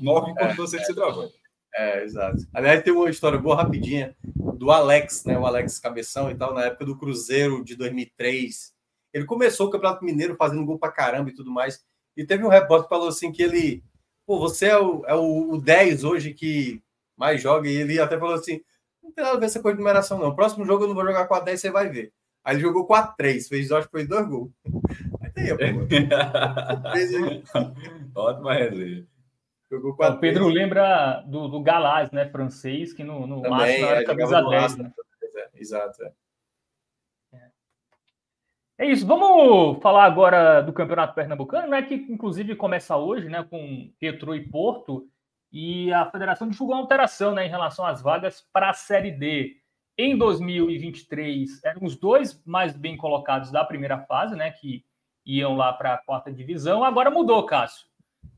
9 quando você se travou. É, exato. Aliás, tem uma história boa rapidinha do Alex, né? O Alex Cabeção e tal, na época do Cruzeiro de 2003. Ele começou o Campeonato Mineiro fazendo gol pra caramba e tudo mais. E teve um repórter que falou assim que ele pô, você é o, é o 10 hoje que mais joga, e ele até falou assim: não tem nada a ver essa coisa de numeração, não. Próximo jogo eu não vou jogar com a 10, você vai ver. Aí ele jogou 4-3, fez, acho que foi dois gols. Aí tem aí, pô. Ótima resenha. Jogou o Pedro lembra do, do Galaz, né? Francês, que no, no Também, máximo era é, camisa 10. Né? É, exato, é. É isso. Vamos falar agora do Campeonato Pernambucano, né? Que inclusive começa hoje, né? Com Petro e Porto. E a federação divulgou uma alteração né, em relação às vagas para a Série D. Em 2023, eram os dois mais bem colocados da primeira fase, né? Que iam lá para a quarta divisão. Agora mudou, Cássio.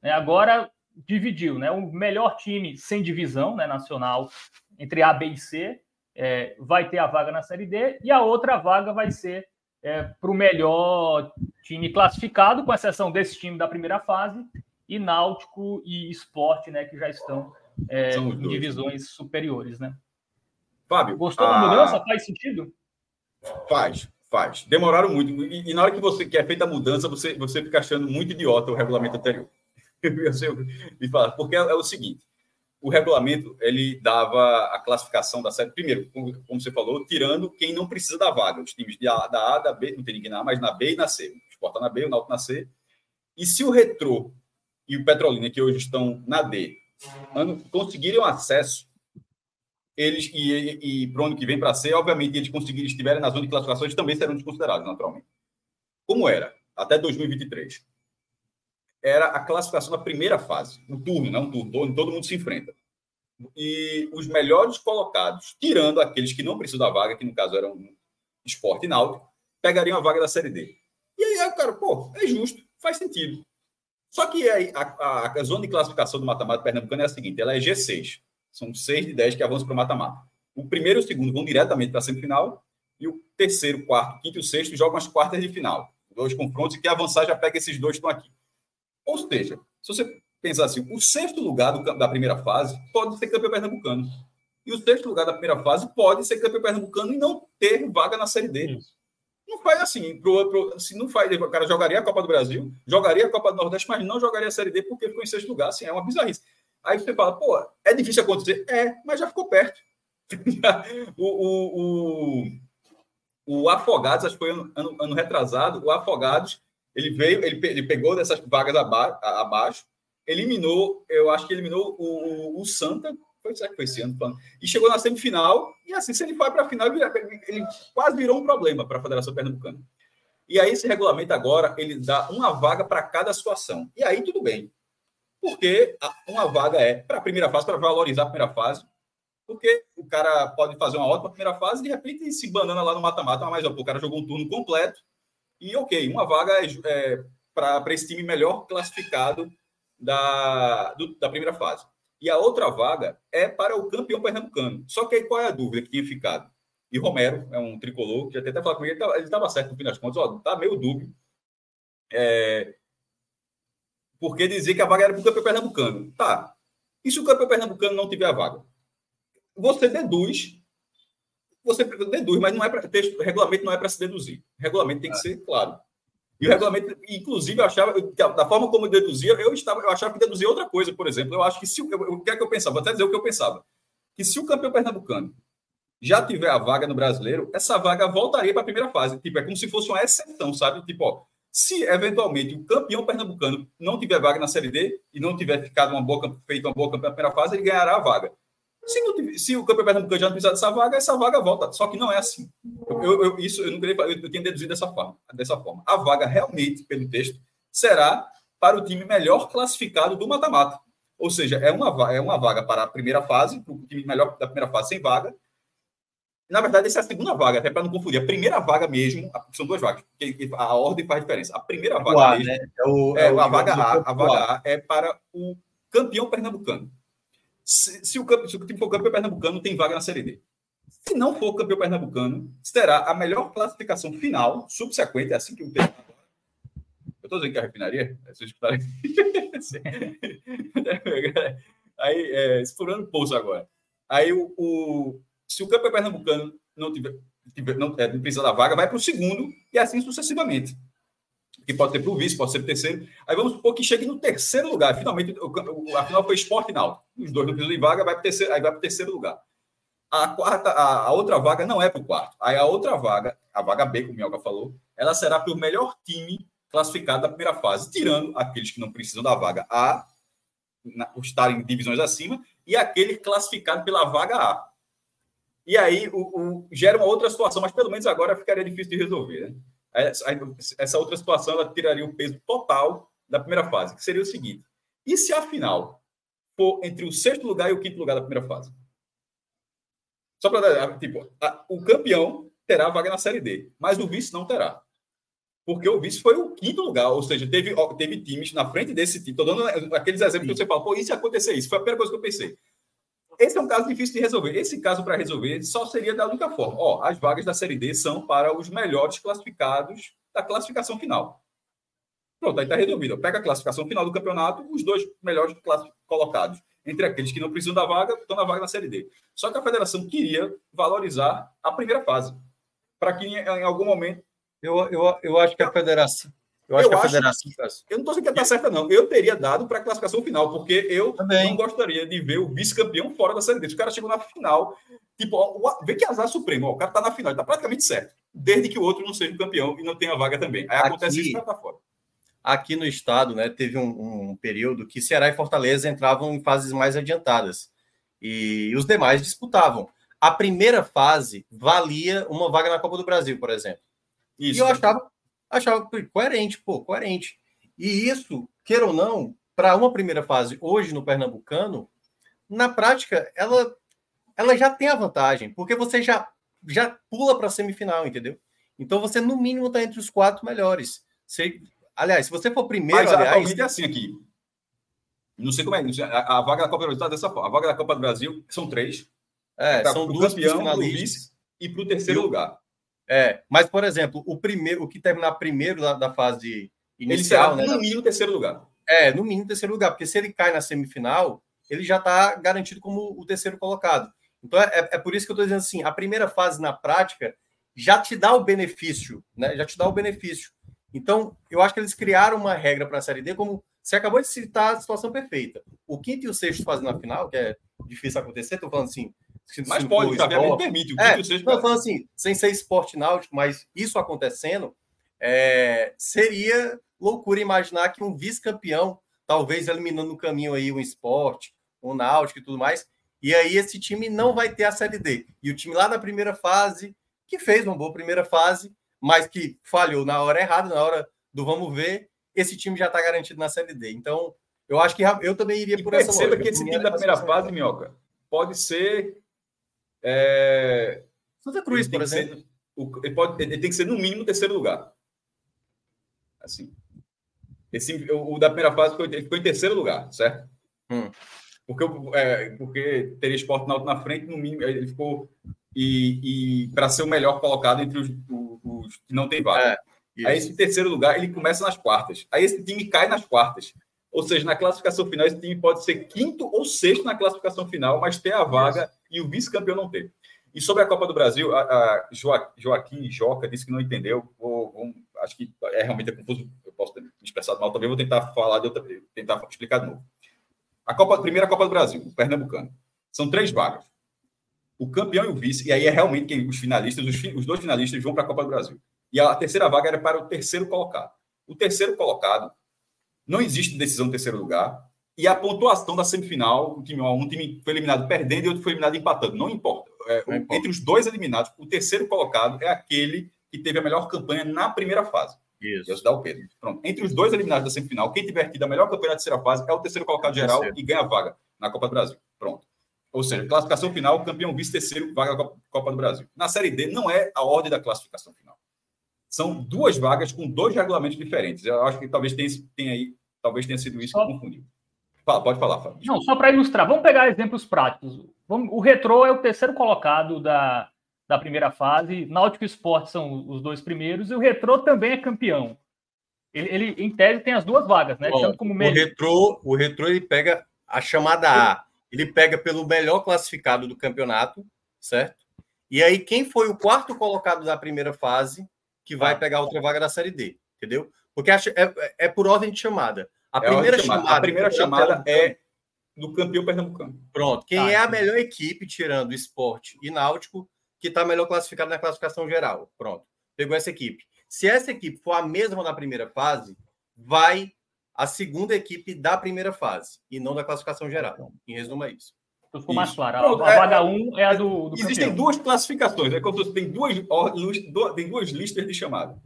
É, agora dividiu, né? O melhor time sem divisão né, nacional entre A, B e C é, vai ter a vaga na Série D e a outra vaga vai ser é, para o melhor time classificado, com exceção desse time da primeira fase, e Náutico e Esporte, né, que já estão é, em dois, divisões né? superiores, né? Fábio, gostou a... da mudança? Faz sentido? Faz, faz. Demoraram muito. E, e, na hora que você que é feita a mudança, você, você fica achando muito idiota o regulamento anterior. me fala, porque é, é o seguinte: o regulamento ele dava a classificação da série, primeiro, como, como, você falou, tirando quem não precisa da vaga, os times a, da A, da B, não tem ninguém na A, mas na B e na C. O Sport na B, o Náutico na C. E se o Retrô e o Petrolina, que hoje estão na D, conseguirem acesso, eles, e, e, e para o ano que vem para C, obviamente, eles conseguirem, estiverem na zona de classificação, eles também serão desconsiderados, naturalmente. Como era, até 2023 era a classificação da primeira fase, no turno, não um turno, todo mundo se enfrenta. E os melhores colocados, tirando aqueles que não precisam da vaga, que no caso eram esporte e náutico, pegariam a vaga da Série D. E aí, cara, pô, é justo, faz sentido. Só que a, a, a zona de classificação do mata-mata pernambucano é a seguinte: ela é G6. São 6 de 10 que avançam para o mata-mata. O primeiro e o segundo vão diretamente para a semifinal, e o terceiro, quarto, quinto e o sexto jogam as quartas de final. Dois confrontos, e que avançar já pega esses dois que estão aqui. Ou seja, se você pensar assim, o sexto lugar do, da primeira fase pode ser campeão pernambucano. E o sexto lugar da primeira fase pode ser campeão pernambucano e não ter vaga na Série D. Isso. Não faz assim. Pro, pro, assim não faz, o cara jogaria a Copa do Brasil, jogaria a Copa do Nordeste, mas não jogaria a Série D porque ficou em sexto lugar. Assim, é uma bizarrice. Aí você fala, pô, é difícil acontecer? É, mas já ficou perto. o, o, o, o Afogados, acho que foi ano, ano, ano retrasado, o Afogados ele veio, ele, ele pegou dessas vagas abaixo, abaixo, eliminou, eu acho que eliminou o, o, o Santa, foi, será que foi esse ano? E chegou na semifinal, e assim, se ele vai para a final, ele, ele, quase virou um problema para a Federação Pernambucana. E aí, esse regulamento agora, ele dá uma vaga para cada situação. E aí, tudo bem. Porque uma vaga é para a primeira fase, para valorizar a primeira fase, porque o cara pode fazer uma ótima primeira fase e, de repente, se banana lá no mata-mata, mas ó, o cara jogou um turno completo, e, ok, uma vaga é, é para esse time melhor classificado da, do, da primeira fase. E a outra vaga é para o campeão pernambucano. Só que aí qual é a dúvida que tinha ficado? E Romero é um tricolor, que já até falou comigo, ele estava certo no fim das contas, ó, tá meio dúbio. É, porque dizer que a vaga era para o campeão pernambucano. Tá. E se o campeão pernambucano não tiver a vaga? Você deduz você deduz, mas não é para texto, regulamento não é para se deduzir. Regulamento tem que ser claro. E o regulamento, inclusive, eu achava, da forma como eu deduzia, eu estava, eu achava que deduzia outra coisa, por exemplo. Eu acho que se o que é que eu pensava, vou até dizer o que eu pensava, que se o campeão pernambucano já tiver a vaga no brasileiro, essa vaga voltaria para a primeira fase. Tipo, é como se fosse uma exceção, sabe? Tipo, ó, se eventualmente o campeão pernambucano não tiver vaga na Série D e não tiver ficado uma boa, feito uma boa campanha na primeira fase, ele ganhará a vaga. Se, não, se o campeão pernambucano já não precisar dessa vaga, essa vaga volta. Só que não é assim. Eu, eu isso eu não queria, eu, eu tinha deduzido dessa forma, dessa forma. A vaga realmente, pelo texto, será para o time melhor classificado do mata-mata. Ou seja, é uma, é uma vaga para a primeira fase, o time melhor da primeira fase sem vaga. Na verdade, essa é a segunda vaga, até para não confundir. A primeira vaga mesmo, são duas vagas, porque a ordem faz diferença. A primeira vaga a, mesmo, né? é, o, é, é a, vaga a, a vaga A é para o campeão pernambucano. Se, se, o, se o time for campeão pernambucano, tem vaga na Série D. Se não for campeão pernambucano, terá a melhor classificação final, subsequente, é assim que o termo eu estou dizendo que é a refinaria, é vocês escutarem. Aí, é, explorando o poço agora. Aí, o, o, se o campeão pernambucano não tiver, tiver não, é, não precisa da vaga, vai para o segundo e assim sucessivamente. Que pode ser para o vice, pode ser para o terceiro. Aí vamos supor que chegue no terceiro lugar. Finalmente, a final foi esporte final. Os dois não precisam de vaga, vai para o terceiro, aí vai para terceiro lugar. A quarta, a, a outra vaga não é para o quarto. Aí a outra vaga, a vaga B, como o Mioca falou, ela será para o melhor time classificado da primeira fase, tirando aqueles que não precisam da vaga A, na, por estarem em divisões acima, e aquele classificado pela vaga A. E aí o, o, gera uma outra situação, mas pelo menos agora ficaria difícil de resolver. Né? Essa, outra situação ela tiraria o peso total da primeira fase, que seria o seguinte: e se a final for entre o sexto lugar e o quinto lugar da primeira fase? Só para dar, tipo, a, o campeão terá vaga na Série D, mas o vice não terá porque o vice foi o quinto lugar, ou seja, teve, teve times na frente desse time. Estou dando aqueles exemplos Sim. que você fala, pô, e se acontecer isso? Foi a primeira coisa que eu pensei. Esse é um caso difícil de resolver. Esse caso, para resolver, só seria da única forma. Ó, as vagas da Série D são para os melhores classificados da classificação final. Pronto, aí está resolvido. Pega a classificação final do campeonato, os dois melhores colocados. Entre aqueles que não precisam da vaga, estão na vaga na Série D. Só que a federação queria valorizar a primeira fase. Para que em algum momento eu, eu, eu acho que a federação. Eu acho eu que a federação. Que, eu não estou dizendo que está certa, não. Eu teria dado para a classificação final, porque eu Também. não gostaria de ver o vice-campeão fora da Série D. O cara chegou na final, tipo, ó, vê que azar supremo. Ó, o cara está na final, está praticamente certo. Desde que o outro não seja o campeão e não tenha vaga também. Aí aqui, acontece isso para estar fora. Aqui no estado, né, teve um, um período que Ceará e Fortaleza entravam em fases mais adiantadas. E os demais disputavam. A primeira fase valia uma vaga na Copa do Brasil, por exemplo. Isso. E eu achava, achava coerente, pô, coerente. E isso, queira ou não, para uma primeira fase hoje no Pernambucano, na prática, ela, ela já tem a vantagem, porque você já, já pula para a semifinal, entendeu? Então você, no mínimo, está entre os quatro melhores. Você, aliás, se você for primeiro. Mas aliás, atualmente é assim aqui. Não sei como é. A, a vaga da Copa do Brasil está dessa forma. A vaga da Copa do Brasil são três. É, tá são duas campeão, finalistas. E para o terceiro lugar. É, mas, por exemplo, o primeiro, o que terminar primeiro da, da fase inicial. Ele será, né, no mínimo terceiro lugar. É, no mínimo terceiro lugar, porque se ele cai na semifinal, ele já está garantido como o terceiro colocado. Então é, é por isso que eu estou dizendo assim: a primeira fase na prática já te dá o benefício, né? Já te dá o benefício. Então, eu acho que eles criaram uma regra para a Série D, como você acabou de citar a situação perfeita. O quinto e o sexto fazendo a final, que é difícil acontecer, estou falando assim, mas pode? A permite. O é, seja, não, falando assim, sem ser esporte náutico, mas isso acontecendo, é, seria loucura imaginar que um vice-campeão, talvez eliminando no caminho aí um esporte, um náutico e tudo mais, e aí esse time não vai ter a Série D. E o time lá na primeira fase, que fez uma boa primeira fase, mas que falhou na hora errada, na hora do vamos ver, esse time já está garantido na Série D. Então, eu acho que eu também iria e por essa lógica. que esse time da primeira fase, Minhoca, pode ser é... Santa Cruz, por exemplo. Ser, ele, pode, ele tem que ser, no mínimo, terceiro lugar. Assim. Esse, o, o da primeira fase ficou, ele ficou em terceiro lugar, certo? Hum. Porque, é, porque teria esporte na, na frente, no mínimo, ele ficou. E, e para ser o melhor colocado entre os, os, os que não tem vaga. É, Aí esse terceiro lugar ele começa nas quartas. Aí esse time cai nas quartas. Ou seja, na classificação final, esse time pode ser quinto ou sexto na classificação final, mas ter a vaga e o vice-campeão não ter. E sobre a Copa do Brasil, a, a Joaquim Joca disse que não entendeu. Vou, vou, acho que é realmente é confuso. Eu posso ter me expressado mal também. Vou tentar falar de outra, tentar explicar de novo. A Copa, primeira Copa do Brasil, o Pernambucano. São três vagas. O campeão e o vice, e aí é realmente quem os finalistas, os, os dois finalistas vão para a Copa do Brasil. E a terceira vaga era para o terceiro colocado. O terceiro colocado não existe decisão terceiro lugar. E a pontuação da semifinal, um time, um time foi eliminado perdendo e outro foi eliminado empatando. Não importa. É, não Entre os dois eliminados, o terceiro colocado é aquele que teve a melhor campanha na primeira fase. Isso. Ia dar o Pedro. Pronto. Entre os dois eliminados da semifinal, quem tiver tido a melhor campanha da terceira fase é o terceiro colocado geral e ganha a vaga na Copa do Brasil. Pronto. Ou seja, classificação final, campeão vice-terceiro, vaga na Copa do Brasil. Na Série D, não é a ordem da classificação final. São duas vagas com dois regulamentos diferentes. Eu acho que talvez tenha, tenha aí, talvez tenha sido isso que confundiu. Fala, pode falar, Fábio. Não, só para ilustrar, vamos pegar exemplos práticos. Vamos, o Retrô é o terceiro colocado da, da primeira fase, Náutico e Sport são os dois primeiros, e o Retrô também é campeão. Ele, ele em tese, tem as duas vagas, né? Bom, como o Retrô, o Retrô ele pega a chamada A, ele pega pelo melhor classificado do campeonato, certo? E aí, quem foi o quarto colocado da primeira fase, que vai ah. pegar outra vaga da Série D, entendeu? Porque é, é, é por ordem de chamada. A é primeira chamada, chamada, a primeira chamada é do campeão pernambucano. Pronto. Quem tá, é a melhor equipe, tirando esporte e náutico, que está melhor classificado na classificação geral? Pronto. Pegou essa equipe. Se essa equipe for a mesma na primeira fase, vai a segunda equipe da primeira fase e não da classificação geral. Em resumo, é isso. Então ficou mais claro. Pronto, a, a vaga 1 um é a do, do Existem campeão. duas classificações. É quando tem duas, tem duas listas de chamada.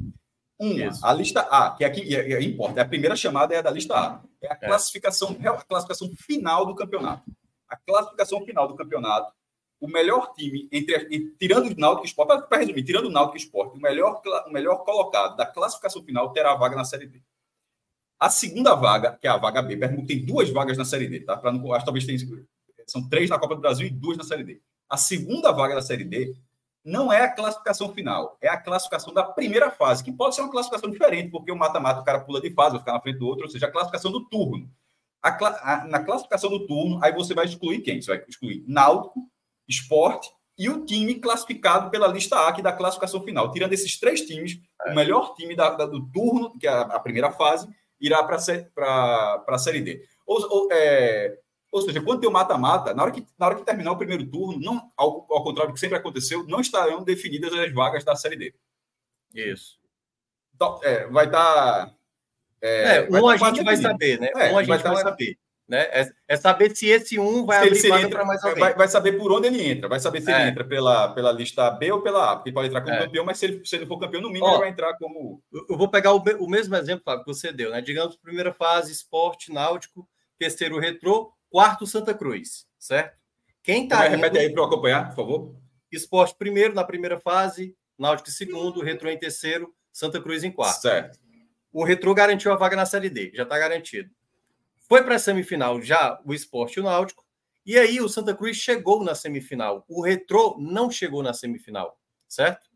Uma, Isso. a lista A, que aqui é, é, importa, é a primeira chamada é a da lista A. É a é. classificação, é. a classificação final do campeonato. A classificação final do campeonato, o melhor time, entre, tirando o Náutico Esporte, para resumir, tirando o Náutico Esporte, o melhor, o melhor colocado da classificação final terá a vaga na Série D. A segunda vaga, que é a vaga B, Pernambuco tem duas vagas na Série D, tá? Para não, acho talvez tenha, são três na Copa do Brasil e duas na Série D. A segunda vaga da Série D não é a classificação final, é a classificação da primeira fase, que pode ser uma classificação diferente, porque o mata-mata o cara pula de fase, vai ficar na frente do outro, ou seja, a classificação do turno. A, a, na classificação do turno, aí você vai excluir quem? Você vai excluir Náutico, Esporte e o time classificado pela lista A, que é da classificação final. Tirando esses três times, é. o melhor time da, da, do turno, que é a, a primeira fase, irá para a Série D. Ou, ou, é, ou seja, quando tem o mata-mata, na, hora que, na hora que terminar o primeiro turno, não, ao, ao contrário do que sempre aconteceu, não estarão definidas as vagas da Série D. Isso. Então, é, vai estar. Tá, é, é, um a gente vai saber, né? É, um a gente vai, vai tá saber. Né? É, é, saber se esse um vai se abrir mais alguém. Vai, vai, saber por onde ele entra. Vai saber se ele é. entra pela, pela lista B ou pela A. Porque ele pode entrar como é. campeão, mas se ele, se ele for campeão, no mínimo, Ó, ele vai entrar como. Eu vou pegar o, o mesmo exemplo Fábio, que você deu, né? Digamos, primeira fase, esporte, náutico, terceiro, retrô, quarto Santa Cruz, certo? Quem tá indo... Repete aí para eu acompanhar, por favor. Esporte primeiro na primeira fase, Náutico em segundo, Retro em terceiro, Santa Cruz em quarto. Certo. O Retro garantiu a vaga na Série D, já está garantido. Foi para a semifinal já o Esporte e o Náutico, e aí o Santa Cruz chegou na semifinal. O Retro não chegou na semifinal, certo?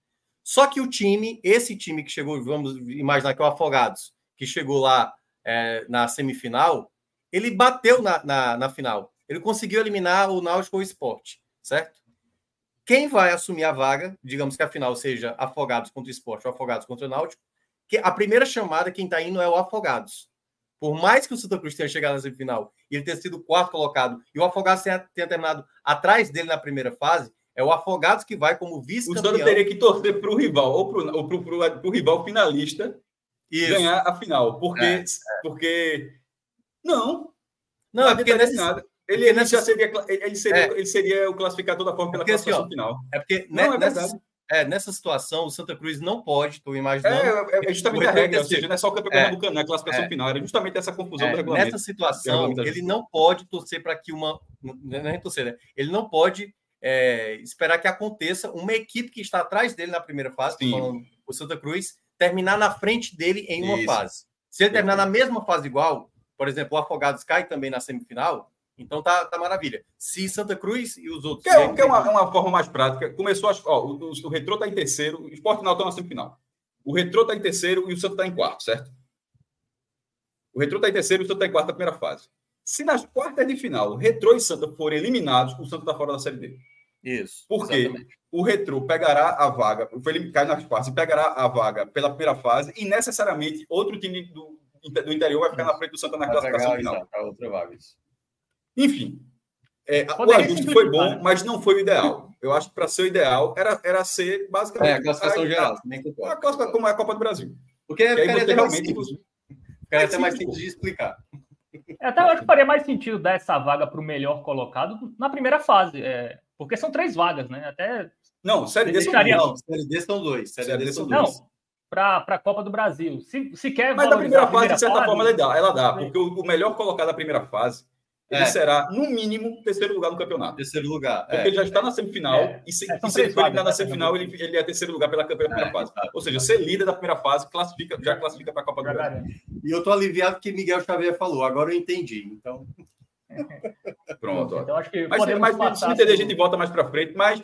Só que o time, esse time que chegou, vamos imaginar que é o Afogados, que chegou lá é, na semifinal, ele bateu na, na, na final. Ele conseguiu eliminar o Náutico ou o Esporte, certo? Quem vai assumir a vaga, digamos que a final seja Afogados contra o Esporte ou Afogados contra o Náutico, que a primeira chamada, quem está indo é o Afogados. Por mais que o Santa Cruz tenha chegado na semifinal e ele tenha sido quarto colocado e o Afogados tenha, tenha terminado atrás dele na primeira fase, é o Afogados que vai como vice-campeão. O Santa teria que torcer para o rival ou para o rival finalista Isso. ganhar a final. Porque, é, é. porque não. Não, é porque nesse, nada. Ele, ele já seria, ele seria, é. ele seria o classificador da forma pela porque, classificação assim, final. É porque não, é nessa, é, nessa situação o Santa Cruz não pode, estou imaginando. É, é, é justamente a regra, ou seja, não é só o campeão pernambucano, é, é a classificação é. final, era justamente essa confusão do regulamento. Nessa situação, ele não pode torcer para que uma. Não é torcer, né? Ele não pode é, esperar que aconteça uma equipe que está atrás dele na primeira fase, falando, o Santa Cruz, terminar na frente dele em uma Isso. fase. Se ele terminar na mesma fase igual, por exemplo, o Afogados cai também na semifinal, então tá, tá maravilha. Se Santa Cruz e os outros. Que é, que é uma, uma, forma mais prática. Começou, ó, o, o, o Retrô tá em terceiro, o Esporte Final tá na semifinal. O Retrô tá em terceiro e o Santa tá em quarto, certo? O Retrô tá em terceiro e o Santa tá em quarto na primeira fase. Se nas quartas de final o Retrô e Santa forem eliminados, o Santa tá fora da Série D. Isso. Porque exatamente. o Retrô pegará a vaga, ele cai nas quartas e pegará a vaga pela primeira fase e necessariamente outro time do, do interior vai ficar na frente do Santa na classificação final. Outra vaga. Enfim, é, o ajuste foi bom, né? mas não foi o ideal. Eu acho que para ser o ideal era, era ser basicamente. É, a classificação a, geral. A, a classificação como é a Copa do Brasil. Porque é, ficaria até mais simples. Ficaria até mais simples de explicar. É, até eu acho que faria mais sentido dar essa vaga para o melhor colocado na primeira fase. É, porque são três vagas, né? Até. Não, Série D são, não, série D são dois. Série D são dois. Não, para a Copa do Brasil. Se, se quer Mas a primeira fase, de certa fase, forma, ela dá, ela dá porque o, o melhor colocado da primeira fase ele é. será, no mínimo, terceiro lugar no campeonato. Terceiro lugar. Porque é. ele já está na semifinal, é. e se, é, e se ele for eliminado na né, semifinal, ele, ele é terceiro lugar pela, primeira é, fase. Ou seja, ser líder da primeira fase classifica, já classifica para a Copa do Brasil. E eu estou aliviado que Miguel Xavier falou, agora eu entendi. Então. Pronto. Então, acho que mas mas se entender, a gente volta mais para frente. Mas,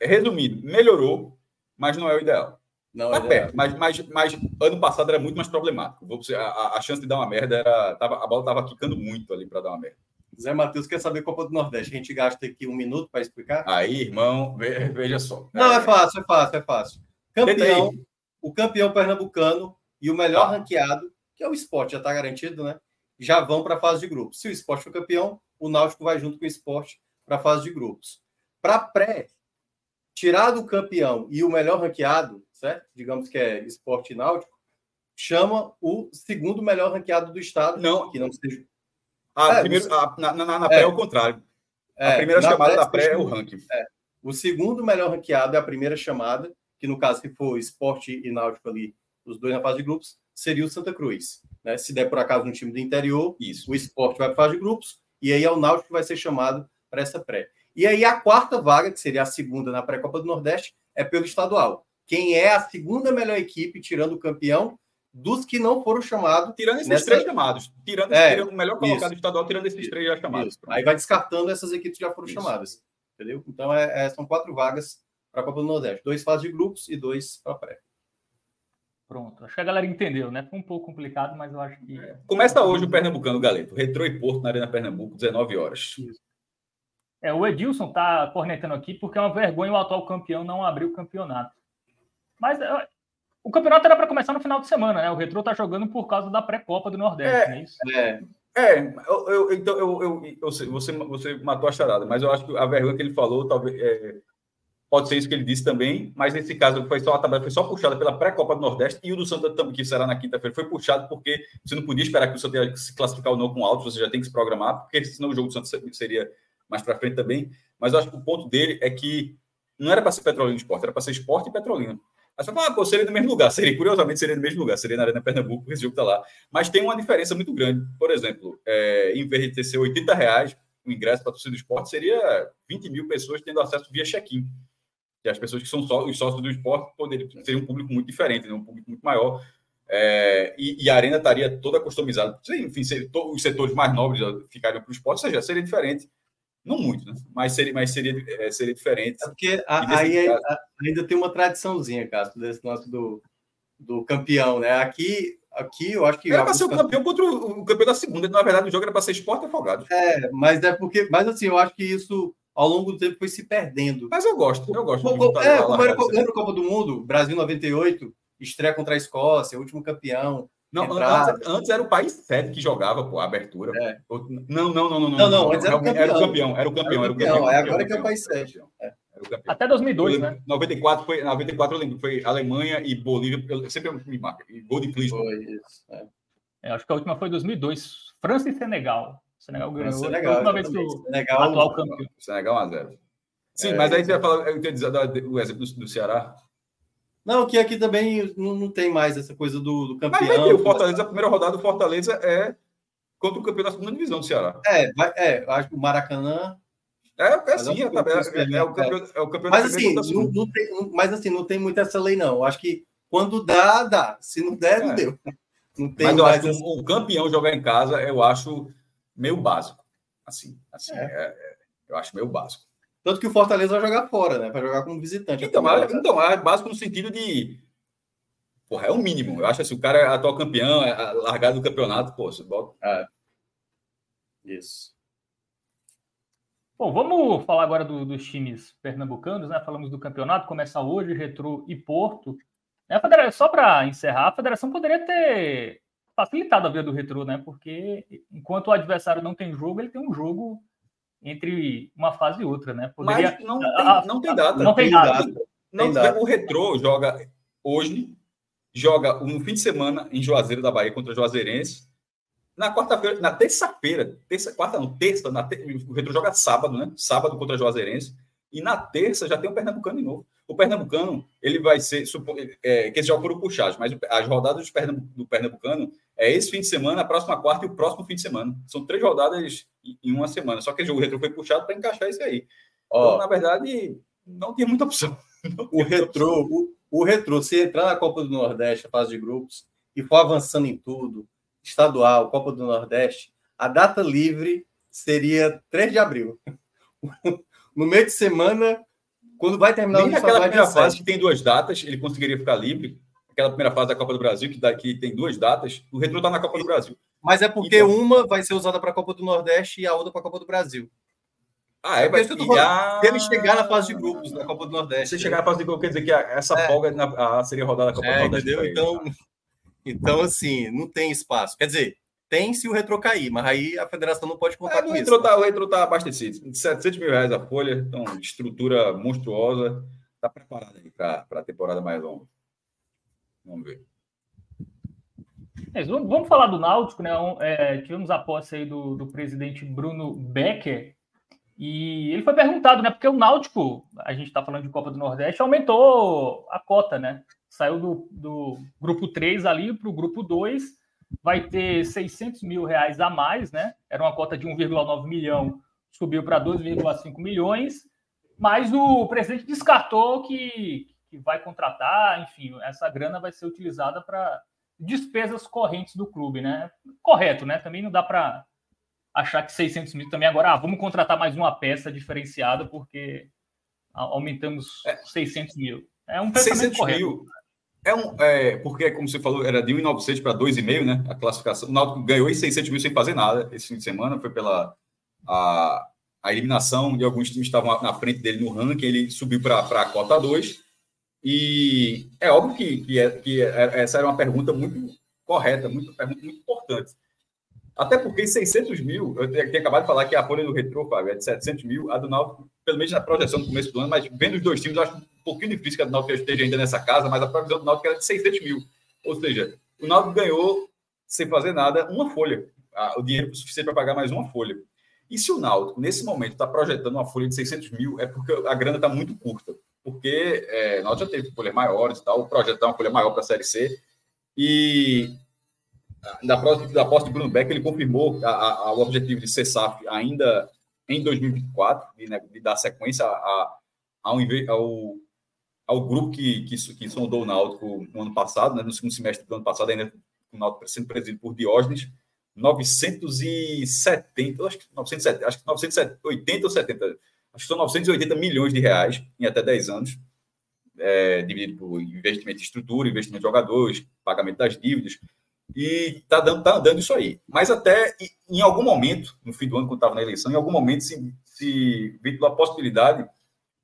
resumindo, melhorou, mas não é o ideal. Não, tá perto, mas, mas, mas ano passado era muito mais problemático. A, a, chance de dar uma merda era. Tava, a bola estava quicando muito ali para dar uma merda. Zé Matheus quer saber Copa do Nordeste. A gente gasta aqui um minuto para explicar? Aí, irmão, veja só. Não, é fácil, é fácil, é fácil. Campeão, o campeão pernambucano e o melhor tá. ranqueado, que é o esporte, já está garantido, né? Já vão para a fase de grupos. Se o esporte for campeão, o Náutico vai junto com o esporte para a fase de grupos. Para pré, tirar do campeão e o melhor ranqueado, certo? Digamos que é esporte náutico, chama o segundo melhor ranqueado do estado, não, que não seja. Ah, é, primeiro, a, na, na, na, pré é, é o contrário. É, a primeira chamada pré, da pré é o ranking. É. O segundo melhor ranqueado é a primeira chamada, que no caso, se for esporte e náutico ali, os dois na fase de grupos, seria o Santa Cruz. Né? Se der por acaso um time do interior, Isso. o esporte vai para a fase de grupos, e aí é o náutico que vai ser chamado para essa pré. E aí a quarta vaga, que seria a segunda na pré-copa do Nordeste, é pelo estadual. Quem é a segunda melhor equipe, tirando o campeão, dos que não foram chamados. Tirando esses nessa... três chamados. Tirando, é, tirando o melhor colocado isso. estadual, tirando esses três já chamados. Aí vai descartando essas equipes que já foram isso. chamadas. Entendeu? Então é, é, são quatro vagas para a Copa do Nordeste. Dois fases de grupos e dois para pré. Pronto, acho que a galera entendeu, né? Foi um pouco complicado, mas eu acho que. Começa hoje o Pernambucano, Galeto. Retrô e Porto na Arena Pernambuco, 19 horas. Isso. É, o Edilson tá cornetando aqui porque é uma vergonha o atual campeão não abrir o campeonato. Mas é, o campeonato era para começar no final de semana, né? O Retro tá jogando por causa da pré-copa do Nordeste, é, é isso? É, é eu, eu, então eu, eu, eu, sei, você, você matou a charada, mas eu acho que a vergonha que ele falou talvez é, pode ser isso que ele disse também, mas nesse caso foi só a tabela foi só puxada pela pré-copa do Nordeste e o do Santa também que será na quinta-feira foi puxado porque você não podia esperar que o Santa se classificar ou não com alto, você já tem que se programar, porque senão o jogo do Santa seria mais para frente também. Mas eu acho que o ponto dele é que não era para ser Petrolina Esporte, era para ser Esporte e Petrolina. Você fala, ah, pô, seria no mesmo lugar. Seria, curiosamente, seria no mesmo lugar. Seria na Arena Pernambuco, esse jogo está lá. Mas tem uma diferença muito grande. Por exemplo, é, em vez de ser 80 reais o ingresso para a torcida do esporte, seria 20 mil pessoas tendo acesso via check-in. Que as pessoas que são só, os sócios do esporte poderiam ser um público muito diferente, né? um público muito maior. É, e, e, a arena estaria toda customizada. Enfim, seria, os setores mais nobres ficariam para o esporte, ou seja, seria diferente não muito, né? Mas seria, mas seria, é, seria diferente. É porque a, aí caso... ainda tem uma tradiçãozinha, Cássio, desse nosso do, do campeão, né? Aqui, aqui eu acho que. Era para ser o campeão contra o, o, campeão da segunda. Na verdade, o jogo era para ser esporte afogado. É, mas é porque. Mas assim, eu acho que isso ao longo do tempo foi se perdendo. Mas eu gosto, eu gosto. O, é, como era, lembra Copa do Mundo, Brasil 98, estreia contra a Escócia, último campeão. Não, antes, antes, era o país sede que jogava, pô, a abertura. É. Não, não, não, não. Não, não, antes era o campeão. Era o campeão, era o campeão. Era o campeão, é agora que é o país sede. É. Até 2002, né? 94 foi, 94 eu lembro, foi Alemanha e Bolívia, eu sempre me marca, e gol de Klinsmann. Foi isso, é. é. acho que a última foi 2002, França e Senegal. Senegal ganhou. Senegal, a última vez que o Senegal, atual campeão. Senegal 1 a 0. Sim, é, mas aí você vai falar, eu dizer o exemplo do, do Ceará. Não, que aqui também não, não tem mais essa coisa do, do campeão. Mas ter, o Fortaleza, a primeira rodada do Fortaleza é contra o campeão da segunda divisão do Ceará. É, é acho que o Maracanã. É, é assim, é, é, é, o campeão, é o campeão mas, assim, não, não tem, mas assim, não tem muito essa lei, não. Acho que quando dá, dá. Se não der, não é. deu. Não tem mas eu acho que essa... o campeão jogar em casa, eu acho meio básico. Assim, assim é. É, eu acho meio básico. Tanto que o Fortaleza vai jogar fora, né? Vai jogar como visitante. Então, é, então é básico no sentido de. Porra, é o mínimo. Eu acho que se o cara é atual campeão, é largado do campeonato, pô, você bota. É. Isso. Bom, vamos falar agora do, dos times pernambucanos, né? Falamos do campeonato, começa hoje, Retro e Porto. Né? Só para encerrar, a federação poderia ter facilitado a vida do Retro, né? Porque enquanto o adversário não tem jogo, ele tem um jogo entre uma fase e outra, né? Poderia... Mas não tem, não tem data. Não tem data. Não, data. O Retrô joga hoje, joga no fim de semana em Juazeiro da Bahia contra Juazeirense. Na quarta-feira, na terça-feira, terça, quarta não, terça, na te... o Retrô joga sábado, né? Sábado contra Juazeirense. E na terça já tem o Pernambucano de novo. O Pernambucano, ele vai ser. É, que esse jogo foram puxados, mas as rodadas do Pernambucano é esse fim de semana, a próxima quarta e o próximo fim de semana. São três rodadas em uma semana. Só que o jogo retro foi puxado para encaixar isso aí. Ó, então, na verdade, não tinha muita opção. O retrô, o, o retrô, se entrar na Copa do Nordeste, a fase de grupos, e for avançando em tudo, estadual, Copa do Nordeste, a data livre seria 3 de abril. no meio de semana, quando vai terminar Nem o aquela primeira fase que tem duas datas, ele conseguiria ficar livre. Aquela primeira fase da Copa do Brasil, que, daqui tem duas datas, o retrô está na Copa do Brasil. Mas é porque então, uma vai ser usada para a Copa do Nordeste e a outra para a Copa do Brasil. Ah, é, mas é se ele chegar na fase de grupos da Copa do Nordeste. Se chegar na fase de grupos, quer dizer que essa é. folga na, a, seria rodada da Copa é, do Nordeste. Entendeu? Então, então, assim, não tem espaço. Quer dizer, tem se o retro cair, mas aí a federação não pode contar é, com o isso. Tá, o retro está abastecido. 700 mil reais a folha, então, estrutura monstruosa. Está preparado aí para a temporada mais longa. Vamos ver. É, vamos falar do Náutico, né? É, tivemos a posse aí do, do presidente Bruno Becker e ele foi perguntado, né? Porque o Náutico, a gente está falando de Copa do Nordeste, aumentou a cota, né? Saiu do, do grupo 3 ali para o grupo 2, vai ter 600 mil reais a mais, né? Era uma cota de 1,9 milhão, subiu para 2,5 milhões, mas o presidente descartou que, que vai contratar, enfim, essa grana vai ser utilizada para despesas correntes do clube, né? Correto, né? Também não dá para achar que 600 mil também agora, ah, vamos contratar mais uma peça diferenciada porque aumentamos é, 600 mil. É um pensamento 600 correto. Mil é um, é, porque, como você falou, era de 1,900 para 2,5, né? A classificação. O Náutico ganhou 600 mil sem fazer nada esse fim de semana. Foi pela a, a eliminação de alguns times que estavam na frente dele no ranking. Ele subiu para a cota 2. E é óbvio que, que, é, que é, essa era uma pergunta muito correta, muito, pergunta muito importante. Até porque 600 mil, eu tinha acabado de falar que a folha do Retro, Fábio, é de 700 mil, a do Náutico, pelo menos na projeção do começo do ano, mas vendo os dois times, eu acho pouquinho difícil que a do Náutico esteja ainda nessa casa, mas a provisão do Náutico era de 600 mil. Ou seja, o Náutico ganhou, sem fazer nada, uma folha. O dinheiro suficiente para pagar mais uma folha. E se o Náutico, nesse momento, está projetando uma folha de 600 mil, é porque a grana está muito curta. Porque é, o Náutico já teve folhas maiores e tal, o projeto é uma folha maior para a Série C. E da posse de Bruno Beck, ele confirmou a, a, o objetivo de ser SAF ainda em 2024, de, né, de dar sequência a, ao, ao grupo que, que, que sondou o Náutico no ano passado, né, no segundo semestre do ano passado, ainda o Náutico sendo presidido por Diógenes, 970, acho que 970, acho que 980 ou 70, acho que são 980 milhões de reais em até 10 anos, é, dividido por investimento em estrutura, investimento de jogadores, pagamento das dívidas, e está dando, tá dando isso aí. Mas até em algum momento, no fim do ano, quando estava na eleição, em algum momento se, se viu a possibilidade